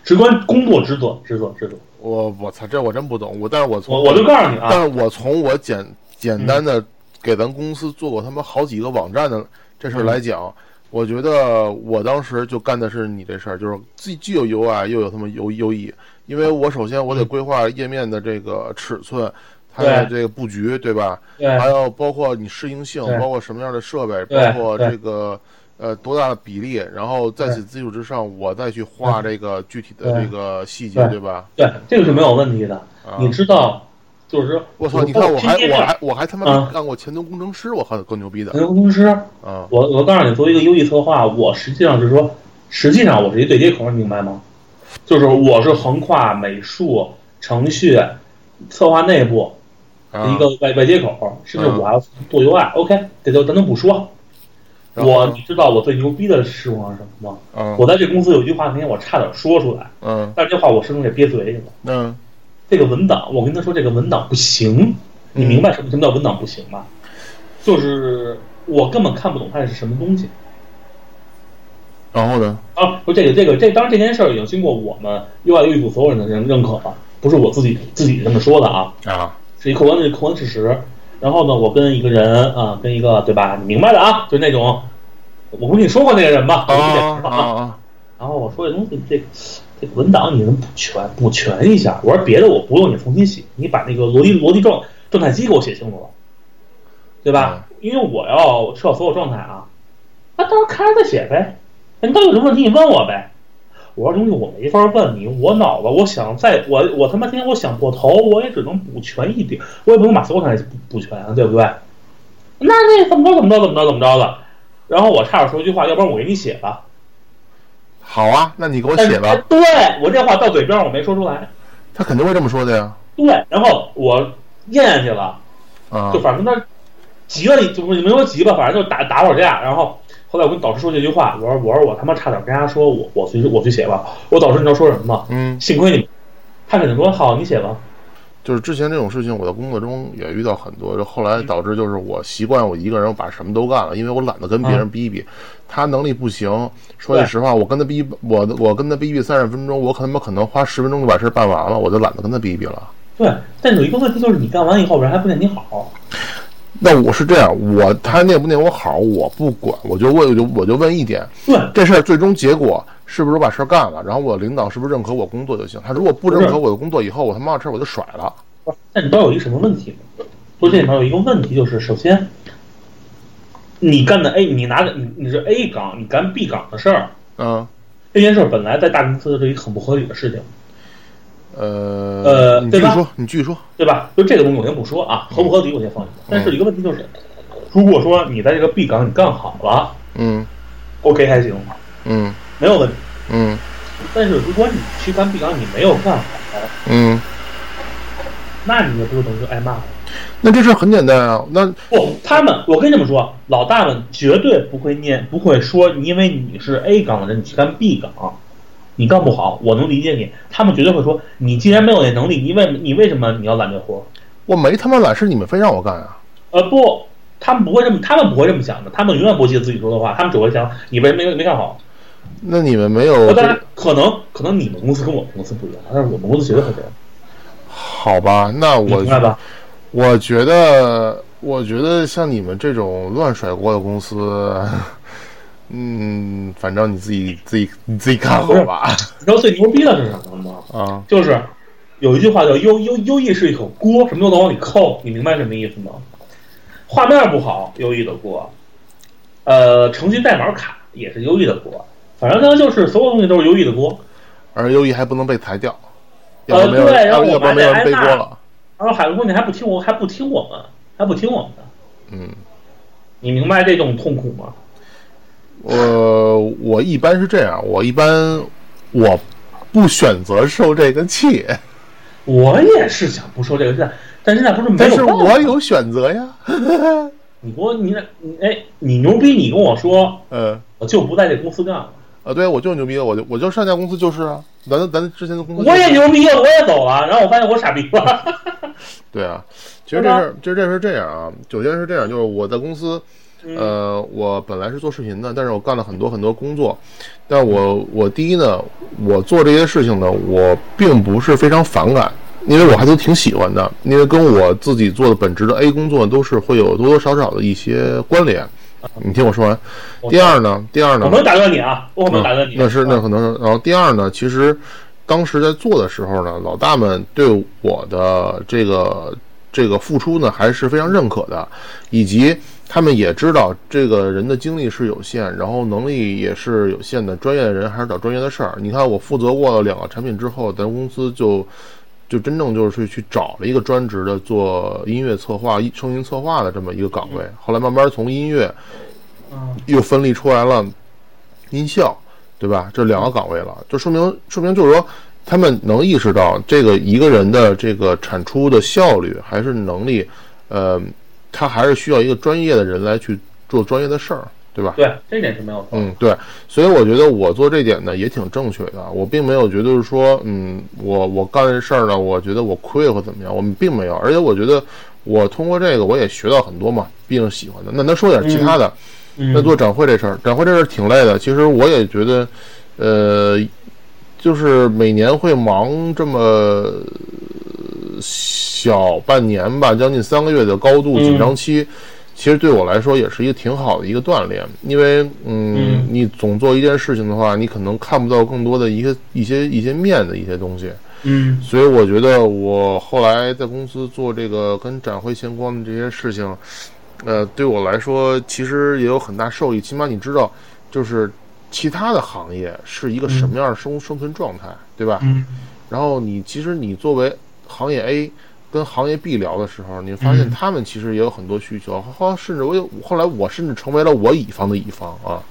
直观工作职责职责职责，我我操，这我真不懂，我但是我从我我就告诉你啊，但是我从我简简单的给咱公司做过他妈好几个网站的这事儿来讲，我觉得我当时就干的是你这事儿，就是既既有 UI 又有他妈 U U E，因为我首先我得规划页面的这个尺寸，它的这个布局，对吧？对。还有包括你适应性，对。包括什么样的设备，对。包括对。这个呃多大的比例，然后在此基础之上，我再去画这个具体的这个细节，对对吧？对，这个是没有问题的。啊，你知道，就是说，我操！你看，我还我还我还他妈啊干过前端工程师，我靠，更牛逼的前端工程师，啊！我我告诉你，作为一个优异策划，我实际上是说，实际上我是一对接口，你明白吗？就是我是横跨美术、程序、策划内部啊一个外外接口，甚至嗯我还要做 UI。OK，这就咱都不说。我你知道我最牛逼的事情是什么吗？嗯我在这公司有一句话，那天我差点说出来，嗯但是这话我始终给憋嘴里了。嗯这个文档，我跟他说这个文档不行，你明白什么什么叫文档不行吗？就是我根本看不懂它是什么东西。然后呢？啊，不这个这个这，当然这件事儿已经经过我们 UI 优组所有人的认认可了，不是我自己自己这么说的啊，啊，是一客观的客观事实。然后呢，我跟一个人啊，跟一个对吧，你明白的啊，就那种，我不跟你说过那个人吗？啊啊啊！然后我说这东西这这文档你能补全补全一下？我说别的我不用你重新写，你把那个逻辑逻辑状状态机给我写清楚了，对吧？因为我要知道所有状态啊，那到时候看着再写呗。你到底有什么问题你问我呗。我要东西我没法问你，我脑子我想再我我他妈今天我想破头，我也只能补全一点，我也不能把所有东西补补全啊，对不对？那那怎么着怎么着怎么着怎么着的？然后我差点说一句话，要不然我给你写吧。好啊，那你给我写吧。对我这话到嘴边我没说出来。他肯定会这么说的呀。对，然后我咽下去了，啊，就反正他急了，就没说急吧，反正就打打会儿架，然后。后来我跟导师说这句话，我说我说我他妈差点跟人家说我我去我去写吧。我导师你知道说什么吗？嗯，幸亏你，他肯定说好你写吧。就是之前这种事情，我在工作中也遇到很多，就后来导致就是我习惯我一个人把什么都干了，因为我懒得跟别人逼逼。他能力不行，说句实话，我跟他逼我我跟他逼逼三十分钟，我可能可能花十分钟就把事办完了，我就懒得跟他逼逼了。对，但有一个问题就是你干完以后人还不见你好。那我是这样，我他念不念我好，我不管，我就问，我就我就问一点，对这事儿最终结果是不是我把事儿干了，然后我领导是不是认可我工作就行。他如果不认可我的工作，以后我他妈的事儿我就甩了。那你知道有一个什么问题吗？说这里面有一个问题，就是首先，你干的 A，你拿的你你是 A 岗，你干 B 岗的事儿，嗯，这件事儿本来在大公司是一个很不合理的事情。呃呃，你继续说，你继续说，对吧？就这个东西我先不说啊，合不合理我先放一放。但是一个问题就是，如果说你在这个 B 岗你干好了，嗯，OK 还行，嗯，没有问题，嗯。但是如果你去干 B 岗你没有干好，嗯，那你就不是等于挨骂了。那这事很简单啊，那不，他们我跟你们说，老大们绝对不会念，不会说，因为你是 A 岗的人，你去干 B 岗。你干不好，我能理解你。他们绝对会说，你既然没有那能力，你为你为什么你要揽这活？我没他妈揽，是你们非让我干啊！呃，不，他们不会这么，他们不会这么想的。他们永远不会记得自己说的话，他们只会想你为什么没没干好。那你们没有？当然，可能可能你们公司跟我们公司不一样，但是我们公司绝对会这样。好吧，那我明白吧？我觉得，我觉得像你们这种乱甩锅的公司。嗯，反正你自己自己你自己看好吧。你知道最牛逼的是什么吗？啊，就是有一句话叫“优优优异是一口锅”，什么都能往里扣，你明白什么意思吗？画面不好，优异的锅；呃，程序代码卡也是优异的锅。反正呢，就是所有东西都是优异的锅。而优异还不能被裁掉。呃，对，然后要不然没人背锅了。然后海公你还不听我，还不听我们，还不听我们的。嗯，你明白这种痛苦吗？我我一般是这样，我一般我不选择受这个气。我也是想不受这个气，但现在不是没有但是我有选择呀。你给我，你你哎，你牛逼，你跟我说，嗯，我就不在这公司干了。啊，对，我就牛逼，我就我就上家公司就是啊，咱咱之前的公司。我也牛逼，我也走了，然后我发现我傻逼了。对啊，其实这事，其实这事这样啊，首先是这样，就是我在公司。呃，我本来是做视频的，但是我干了很多很多工作。但我我第一呢，我做这些事情呢，我并不是非常反感，因为我还都挺喜欢的，因为跟我自己做的本职的 A 工作都是会有多多少少的一些关联。你听我说完。第二呢，第二呢，我能打断你啊，我能打断你。那是那可能是。然后第二呢，其实当时在做的时候呢，老大们对我的这个这个付出呢，还是非常认可的，以及。他们也知道这个人的精力是有限，然后能力也是有限的。专业的人还是找专业的事儿。你看，我负责过了两个产品之后，咱公司就就真正就是去找了一个专职的做音乐策划、声音策划的这么一个岗位。后来慢慢从音乐，又分离出来了音效，对吧？这两个岗位了，就说明说明就是说，他们能意识到这个一个人的这个产出的效率还是能力，呃。他还是需要一个专业的人来去做专业的事儿，对。吧？对，这点是没有错。嗯，对，所以我觉得我做这点呢也挺正确的，我并没有觉得是说，嗯，我我干这事儿呢，我觉得我亏或怎么样，我们并没有，而且我觉得我通过这个我也学到很多嘛，毕竟喜欢的。那咱说点其他的，嗯那做展会这事儿，展会这事儿挺累的，其实我也觉得，呃，就是每年会忙这么呃小半年吧，将近三个月的高度紧张期。其实对我来说也是一个挺好的一个锻炼，因为嗯，嗯你总做一件事情的话，你可能看不到更多的一个一些一些面的一些东西，嗯所以我觉得我后来在公司做这个跟展会相关的这些事情，呃，对我来说其实也有很大受益。起码你知道，就是其他的行业是一个什么样的生生存状态，对吧？嗯然后你其实你作为行业 A 跟行业 B 聊的时候，你发现嗯他们其实也有很多需求，后甚至我有后来我甚至成为了我乙方的乙方啊，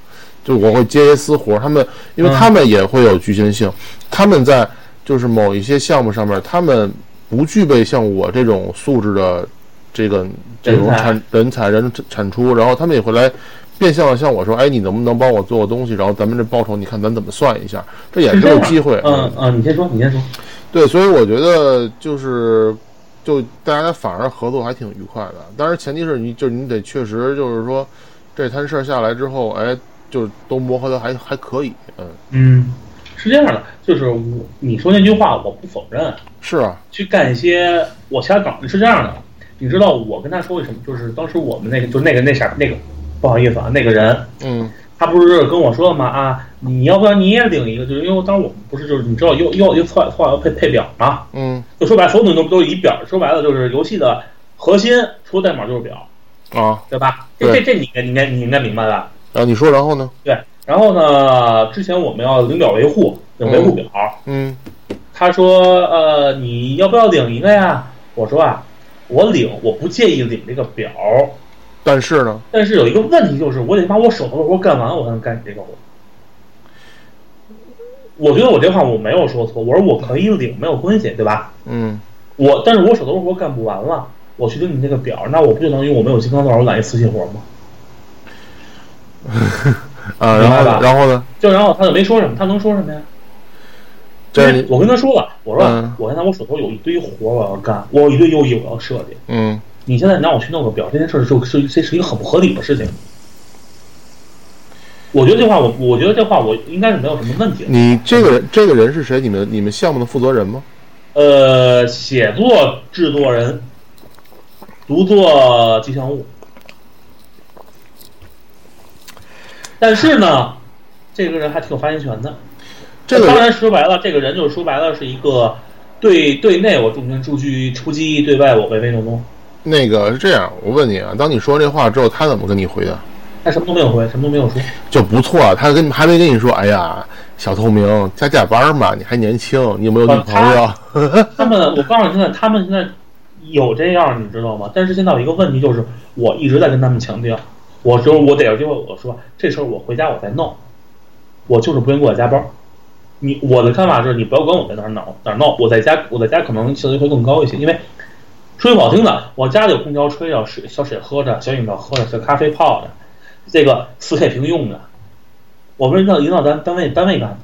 就我会接一些私活，他们因为嗯他们也会有局限性，他们在就是某一些项目上面，他们不具备像我这种素质的这个这种产人才人产出，然后他们也会来。变相的向我说：“哎，你能不能帮我做个东西？然后咱们这报酬，你看咱怎么算一下？这也是这样个机会。嗯嗯，你先说，你先说。对，所以我觉得就是，就大家反而合作还挺愉快的。但是，前提是你就是你得确实就是说，这摊事儿下来之后，哎，就是都磨合的还还可以。嗯，嗯，是这样的，就是我你说那句话我不否认，是啊，去干一些我瞎搞是这样的。你知道我跟他说为什么？就是当时我们那个就那个那啥那个不好意思啊，那个人嗯他不是跟我说了吗？啊，你要不然你也领一个，就是因为当时我们不是就是你知道又又又策划策划要配配表嘛，嗯就说白了所有东西都都以表，说白了就是游戏的核心，除了代码就是表，啊，对吧？这这这你应该你应该你应该明白吧？啊你说，然后呢？对，然后呢，之前我们要领表维护，领维护表，嗯他说呃你要不要领一个呀？我说啊，我领，我不介意领这个表，但是呢，但是有一个问题就是，我得把我手头的活干完，我才能干你这个活。我觉得我这话我没有说错，我说我可以领，没有关系，对吧？嗯我但是我手头的活干不完了，我去领你那个表，那我不就等于我没有金刚钻，我揽一瓷器活吗？啊，然后明白吧然后呢？就然后他就没说什么，他能说什么呀？这是我跟他说了，我说、嗯我现在我手头有一堆活我要干，我有一堆游戏我要设计。嗯你现在让我去弄个表，这件事儿就是这是一个很不合理的事情。我觉得这话我我觉得这话我应该是没有什么问题的。你这个人这个人是谁？你们你们项目的负责人吗？呃，写作制作人，独作吉祥物。但是呢，这个人还挺有发言权的。这个当然说白了，这个人就是说白了是一个对对内我重拳出击出击，对外我唯唯诺诺。那个是这样，我问你啊，当你说这话之后，他怎么跟你回的？他什么都没有回，什么都没有说。就不错啊，他跟还没跟你说，哎呀，小透明加加班嘛，你还年轻，你有没有女朋友？他们，我告诉你，现在他们现在有这样，你知道吗？但是现在有一个问题就是，我一直在跟他们强调，我说我得有机会，我说这事儿我回家我再弄，我就是不愿意给我加班。你我的看法是你不要管我在哪儿闹哪儿闹，我在家我在家可能效率会更高一些，因为说句不好听的，我家里有空调吹着，水小水喝着，小饮料喝着，小咖啡泡着，这个四 K 屏用着，我们让领导单单位单位干的。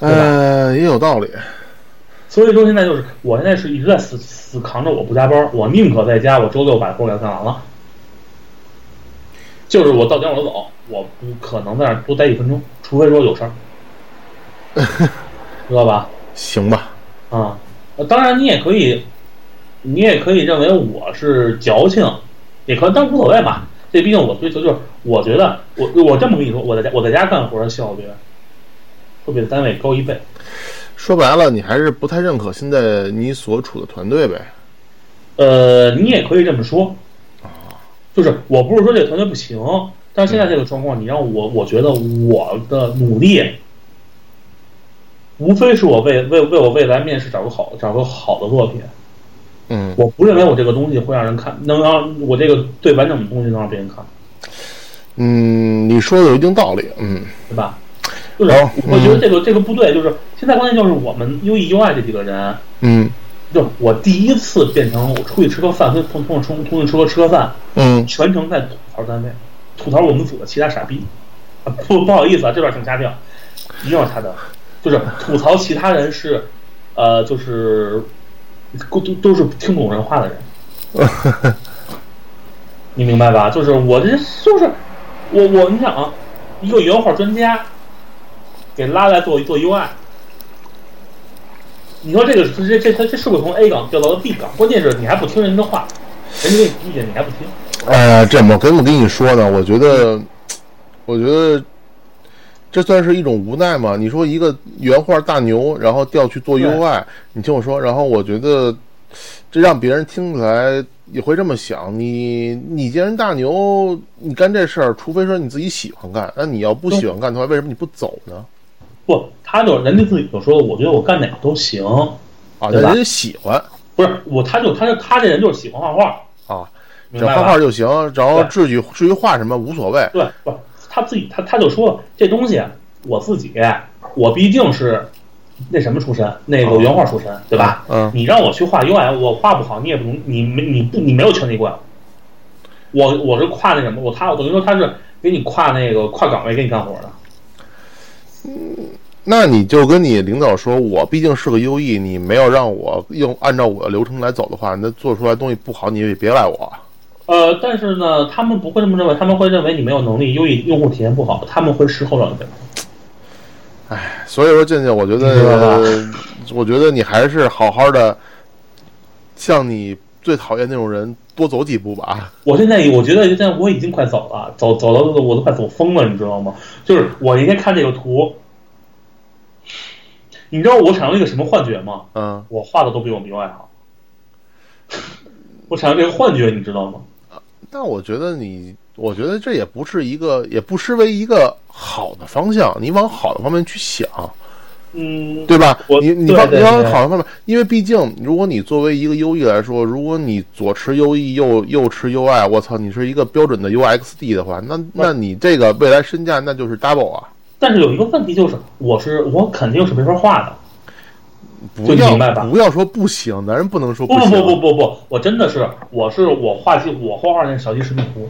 呃，也有道理。所以说现在就是，我现在是一直在死死扛着我不加班，我宁可在家，我周六把活给它干完了。就是我到点我就走，我不可能在那儿多待一分钟，除非说有事儿，知道吧？行吧，啊，呃当然你也可以，你也可以认为我是矫情，也可以，但无所谓吧。这毕竟我追求就是，我觉得我我这么跟你说，我在家我在家干活的效率会比单位高一倍。说白了，你还是不太认可现在你所处的团队呗。呃，你也可以这么说，就是我不是说这个团队不行，但是现在这个状况，你让我，我觉得我的努力，无非是我为为为我未来面试找个好找个好的作品。嗯，我不认为我这个东西会让人看，能让我这个最完整的东西能让别人看，嗯，你说的有一定道理。嗯对吧？就是好我觉得这个这个不对就是现在关键就是我们 U E U I 这几个人，嗯就我第一次变成我出去吃个饭，跟同同事同同事吃个吃个饭，嗯全程在吐槽单位，吐槽我们组的其他傻逼。啊不不好意思啊，这段请掐掉，一定要掐掉。就是吐槽其他人是，呃，就是都都是听不懂人话的人。你明白吧？就是我这就是我我你想啊，一个原画专家给拉来做做 UI，你说这个这这这这是不是从 A 岗调到了 B 岗？关键是你还不听人的话，人家给你意见你还不听。哎呀，这我跟我跟你说呢，我觉得，我觉得这算是一种无奈吗。你说一个原画大牛，然后调去做 UI，你听我说，然后我觉得这让别人听起来也会这么想。你你既然大牛，你干这事儿，除非说你自己喜欢干，那你要不喜欢干的话，为什么你不走呢？不，他就人家自己就说，我觉得我干哪个都行。啊，人家喜欢不是我，他就他就他这人就是喜欢画画，啊，只？画画就行，然后至于至于画什么无所谓。对，不，他自己他他就说这东西我自己我毕竟是那什么出身，那个哦原画出身，对吧？嗯你让我去画 UI，我画不好，你也不能，你没你不你没有权利怪我。我我是跨那什么，我他我等于说他是给你跨那个跨岗位给你干活的。嗯那你就跟你领导说，我毕竟是个优异，你没有让我用按照我的流程来走的话，那做出来东西不好，你也别赖我。呃，但是呢，他们不会这么认为，他们会认为你没有能力，优异用户体验不好，他们会事后让你哎。所以说，静静，我觉得，我觉得你还是好好的，像你最讨厌那种人多走几步吧。我现在我觉得现在我已经快走了，走走到我都快走疯了，你知道吗？就是我那天看这个图，你知道我产生了一个什么幻觉吗？嗯，我画的都比我们 UI 好，我产生这个幻觉，你知道吗？但我觉得你，我觉得这也不是一个，也不失为一个好的方向。你往好的方面去想，嗯，对吧？你你往你往好的方面，因为毕竟，如果你作为一个优异来说，如果你左持优异右右持 U I，我操，你是一个标准的 U X D 的话，那那你这个未来身价那就是 double 啊！但是有一个问题就是，我是我肯定是没法画的。不要明白吧不要说不行，男人不能说不不行。不不不不，我真的是，我是我画技，我画画那小鸡视频图，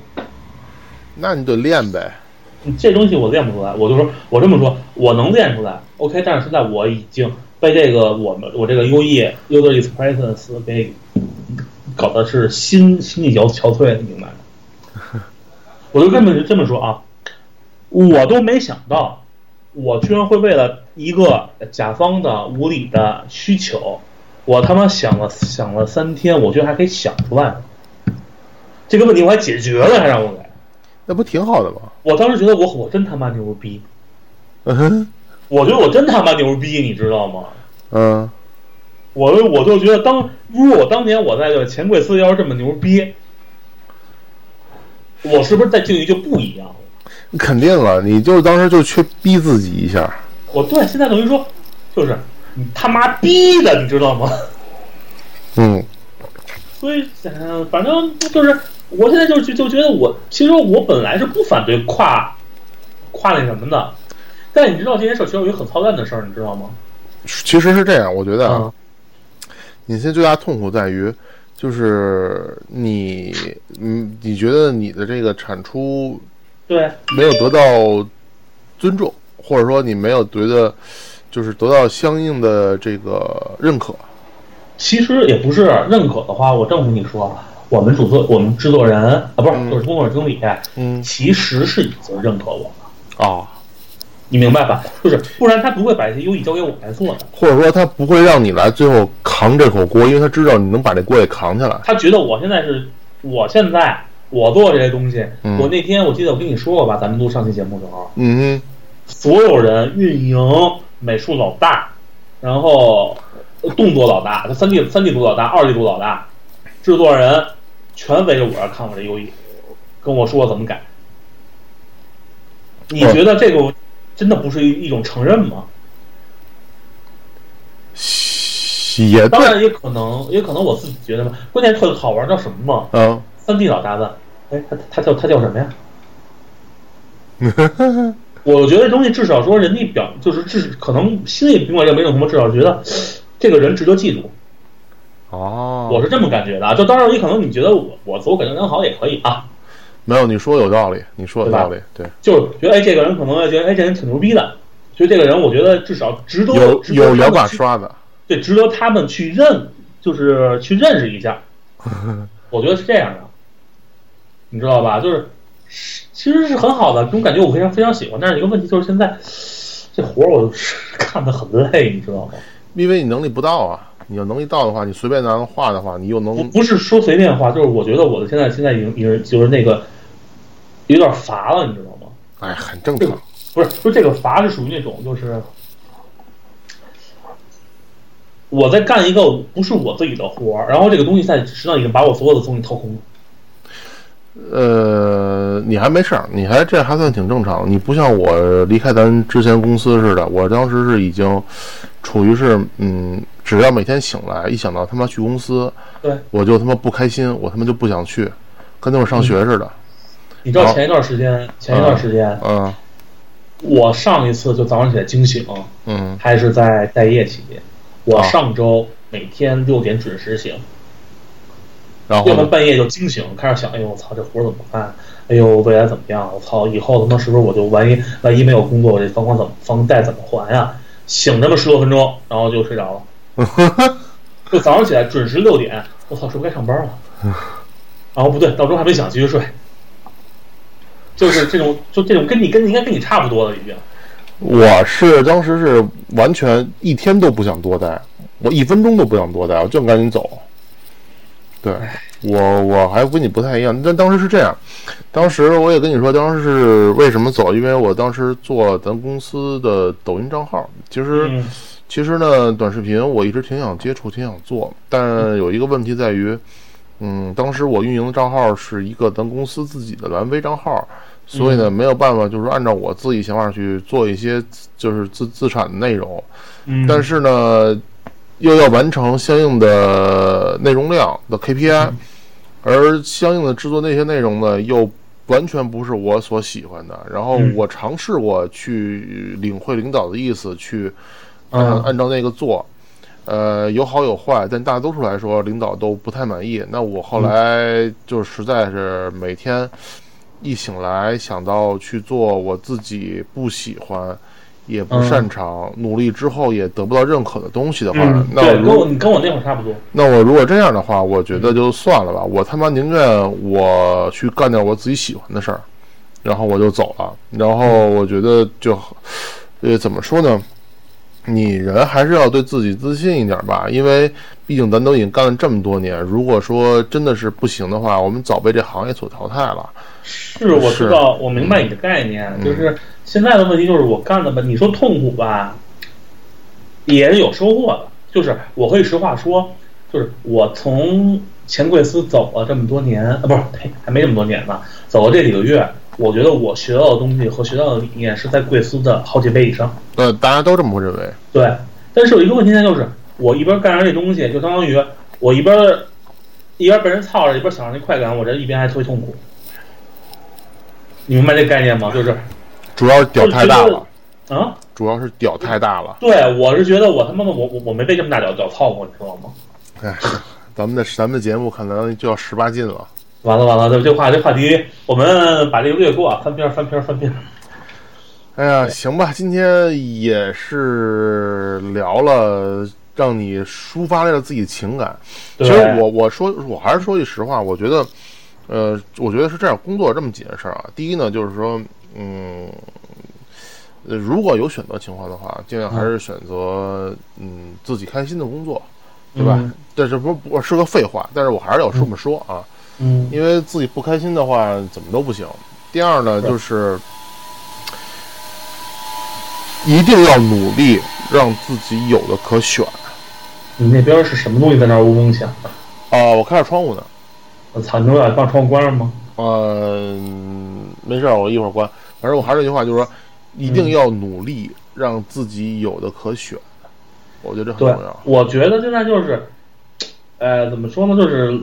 那你得练呗。这东西我练不出来，我就说，我这么说，我能练出来，OK，但是现在我已经被这个我们我这个 UE user experience 给搞的是心心力憔憔悴，你明白吗？我就这么这么说啊，我都没想到，我居然会为了一个甲方的无理的需求，我他妈想了想了三天，我居然还可以想出来，这个问题我还解决了，还让我给。那不挺好的吗？我当时觉得我我真他妈牛逼，嗯哼，我觉得我真他妈牛逼，你知道吗？嗯，我我就觉得当如果我当年我在这个钱柜司要是这么牛逼，我是不是在境遇就不一样了？肯定了，你就当时就去逼自己一下。我对现在等于说，就是你他妈逼的，你知道吗？嗯，所以，呃反正就是，我现在就就就觉得我，其实我本来是不反对跨跨那什么的，但你知道这件事其实有一个很操蛋的事儿，你知道吗？其实是这样，我觉得啊，嗯你现在最大痛苦在于，就是你，嗯，你觉得你的这个产出对，没有得到尊重，或者说你没有觉得就是得到相应的这个认可。其实也不是认可的话，我这么跟你说，我们主作我们制作人啊，不是嗯就是工作经理，嗯其实是已经认可我了，啊，你明白吧？就是不然他不会把这些优异交给我来做的。或者说他不会让你来最后扛这口锅，因为他知道你能把这锅给扛下来。他觉得我现在是，我现在我做这些东西，嗯我那天我记得我跟你说过吧，咱们录上期节目的时候，嗯所有人运营、美术老大，然后呃动作老大，三 D 三 D 组老大、二 D 组老大，制作人全围着我这看我这优异，跟我说怎么改。你觉得这个真的不是一一种承认吗？哼，也，当然也可能，也可能我自己觉得吧。关键特好玩叫什么嘛？嗯，三 D 老大问，哎，他他叫他叫什么呀？我觉得这东西至少说人家表就是至可能心里并没认没有什么，至少觉得这个人值得记住。哦，我是这么感觉的啊。就当然你可能你觉得我我自我感觉良好也可以啊，没有你说有道理，你说有道理，对，就是觉得哎这个人可能觉得哎这人挺牛逼的，所以这个人我觉得至少值得有有两把刷子，对，值得他们去认，就是去认识一下。我觉得是这样的，你知道吧？就是是其实是很好的，这种感觉我非常非常喜欢。但是一个问题就是现在这活儿我是干的很累，你知道吗？因为你能力不到啊。你要能力到的话，你随便拿画的话，你又不能不是说随便画，就是我觉得我的现在现在已经已经就是那个有点乏了，你知道吗？哎，很正常。不是，就这个乏是属于那种就是。我在干一个不是我自己的活儿，然后这个东西在实际上已经把我所有的东西掏空了。呃，你还没事儿，你还这还算挺正常。你不像我离开咱之前公司似的，我当时是已经处于是嗯，只要每天醒来一想到他妈去公司，对，我就他妈不开心，我他妈就不想去，跟那会儿上学似的。你知道前一段时间，前一段时间，嗯我上一次就早上起来惊醒，嗯还是在待业期间。我上周每天六点准时醒，然后呢要么半夜就惊醒，开始想，哎呦我操，这活儿怎么办？哎呦未来怎么样？我操，以后他妈是不是我就万一万一没有工作，我这房款怎么房贷怎么还呀？醒这么十多分钟，然后就睡着了。就早上起来准时六点，我操，是不是该上班了？然后不对，闹钟还没响，继续睡。就是这种，就这种跟你跟应该跟你差不多了，已经。我是当时是完全一天都不想多待，我一分钟都不想多待，我就赶紧走。对我我还跟你不太一样，但当时是这样，当时我也跟你说，当时是为什么走，因为我当时做咱公司的抖音账号，其实、嗯。其实呢，短视频我一直挺想接触，挺想做，但有一个问题在于，嗯，当时我运营的账号是一个咱公司自己的蓝 V 账号，所以呢，没有办法，就是按照我自己想法去做一些就是自自产的内容，嗯，但是呢，又要完成相应的内容量的 KPI，、而相应的制作那些内容呢，又完全不是我所喜欢的。然后嗯我尝试过去领会领导的意思，去按、嗯按照那个做。呃，有好有坏，但大多数来说，领导都不太满意。那我后来就实在是每天一醒来想到去做我自己不喜欢，也不嗯擅长，努力之后也得不到认可的东西的话，嗯，那我如跟我你跟我那会儿差不多。那我如果这样的话，我觉得就算了吧。我他妈宁愿我去干点我自己喜欢的事儿，然后我就走了。然后我觉得就，呃，怎么说呢？你人还是要对自己自信一点吧，因为毕竟咱都已经干了这么多年。如果说真的是不行的话，我们早被这行业所淘汰了。是，我知道，我明白你的概念，嗯就是现在的问题就是我干的吧，你说痛苦吧，也是有收获的。就是我可以实话说，就是我从钱贵司走了这么多年，啊，不是，呸，还没这么多年呢，走了这几个月，我觉得我学到的东西和学到的理念是在贵司的好几倍以上。呃，大家都这么认为。对，但是有一个问题呢，就是我一边干着这东西，就相当于我一边一边被人操着，一边享受那快感，我这一边还特别痛苦。你明白这概念吗？就是主要是屌太大了，啊，主要是屌太大了。对我是觉得我他妈的我我我没被这么大屌屌操过，你知道吗？哎，咱们的咱们的节目可能就要十八禁了。完了完了，这这话这话题，我们把这个略过，啊翻篇儿翻篇儿翻篇儿。哎呀，行吧，今天也是聊了，让你抒发了自己情感。其实我我说我还是说句实话，我觉得，呃，我觉得是这样，工作这么几件事儿啊。第一呢，就是说，嗯，呃如果有选择情况的话，尽量还是选择嗯自己开心的工作，对吧？嗯这是不不是个废话，但是我还是要这么说啊。嗯因为自己不开心的话，怎么都不行。第二呢，就是一定要努力让自己有的可选。你那边是什么东西在那嗡嗡响？啊、我开着窗户呢。我操，你能把把窗户关上吗？嗯、没事，我一会儿关。反正我还是那句话，就是说，一定要努力让自己有的可选。我觉得这很重要。，我觉得现在就是，呃，怎么说呢，就是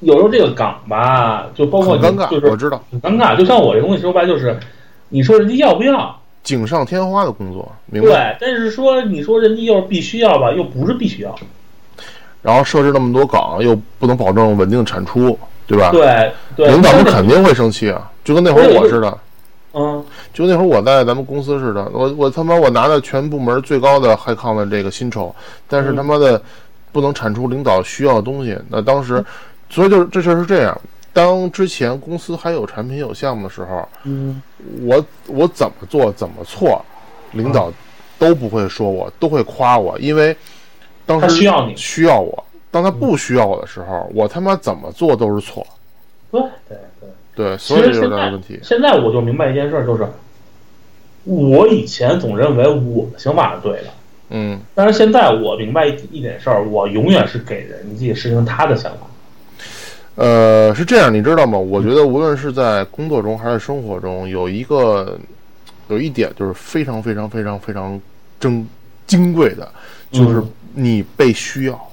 有时候这个岗吧，就包括很尴尬，就是我知道，很尴尬。就像我这东西说白就是，你说人家要不要？锦上添花的工作，明白？对，但是说你说人家要是必须要吧，又不是必须要。然后设置那么多岗，又不能保证稳定产出，对吧？对对，领导们肯定会生气啊，就跟那会儿我似的，嗯，就那会儿我在咱们公司似的，我我他妈我拿的全部门最高的 high 抗的这个薪酬，但是他妈的不能产出领导需要的东西。那当时，所以就是这事儿是这样。当之前公司还有产品有项目的时候，嗯，我我怎么做怎么错，领导都不会说我，都会夸我，因为当时他需要你需要我。当他不需要我的时候，我他妈怎么做都是错。对对对。所以就是问题。现在我就明白一件事儿，就是我以前总认为我的想法是对的，嗯，但是现在我明白一一点事儿，我永远是给人家实行他的想法。呃，是这样，你知道吗？我觉得无论是在工作中还是生活中，有一个有一点就是非常非常非常非常珍金贵的，就是嗯你被需要。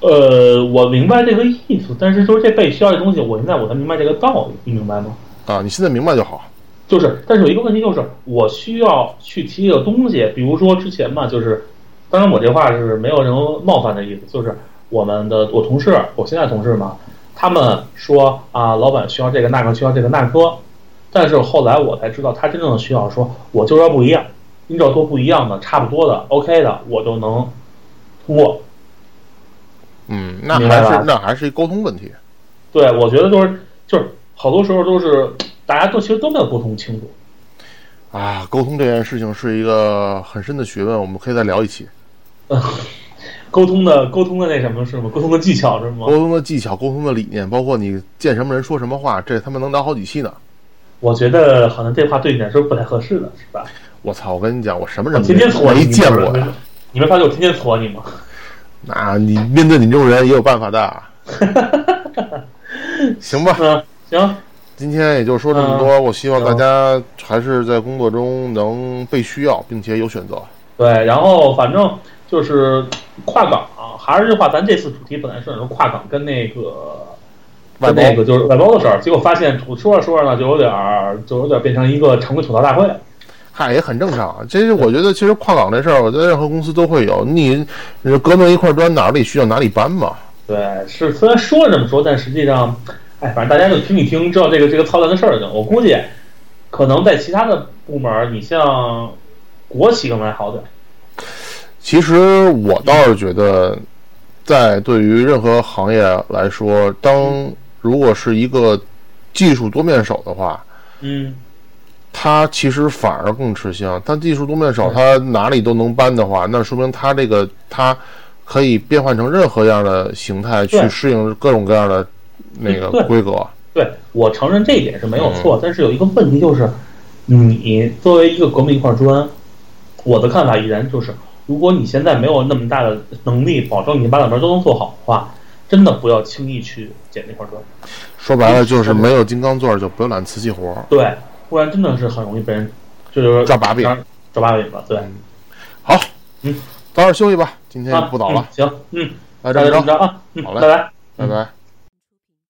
呃，我明白这个意思，但是就是这被需要的东西，我现在我才明白这个道理，你明白吗？啊，你现在明白就好。就是，但是有一个问题就是，我需要去提一个东西，比如说之前嘛，就是，当然我这话是没有任何冒犯的意思，就是我们的我同事，我现在同事嘛，他们说啊，老板需要这个那个，需要这个那个，但是后来我才知道，他真正的需要说，我就是要不一样，你只要做不一样的、差不多的、OK 的，我就能通过。嗯，那还是那还是一沟通问题。对，我觉得就是就是好多时候都是大家都其实都没有沟通清楚。啊，沟通这件事情是一个很深的学问，我们可以再聊一期。沟通的沟通的那什么是吗？沟通的技巧是吗沟？通的技巧、沟通的理念，包括你见什么人说什么话，这他妈能聊好几期呢。我觉得好像这话对你来说不太合适的是吧？我操！我跟你讲，我什么我人天天搓你，没见过你呀。你没发现我天天搓你吗？那你面对你这种人也有办法的。行吧，嗯，行，今天也就说这么多。我希望大家还是在工作中能被需要，并且有选择。对，然后反正就是跨岗啊，还是这话，咱这次主题本来是说跨岗跟那个外包个就是外包的事儿，结果发现说着说着呢，就有点儿就有点变成一个常规吐槽大会。嗨，也很正常。其实我觉得，其实跨岗这事儿，我觉得任何公司都会有。你你革命一块砖，哪里需要哪里搬嘛。对，是虽然说是这么说，但实际上，哎，反正大家就听一听，知道这个这个操蛋的事儿就行。我估计，可能在其他的部门，你像国企可能还好点儿。其实我倒是觉得，在对于任何行业来说，当如果是一个技术多面手的话，嗯，他其实反而更吃香。他技术多面手，他哪里都能搬的话，那说明他这个他可以变换成任何样的形态去适应各种各样的那个规格。对我承认这一点是没有嗯错，但是有一个问题就是，你作为一个革命一块砖，我的看法依然就是，如果你现在没有那么大的能力，保证你把两边都能做好的话，真的不要轻易去捡那块砖。说白了就是没有金刚钻就不要揽瓷器活儿。对，不然真的是很容易被人就是抓把柄抓把柄吧。对，好，嗯，早点休息吧，今天啊，不早了嗯，行，嗯，那这么着，大家这么着啊，嗯，好嘞拜拜。拜拜。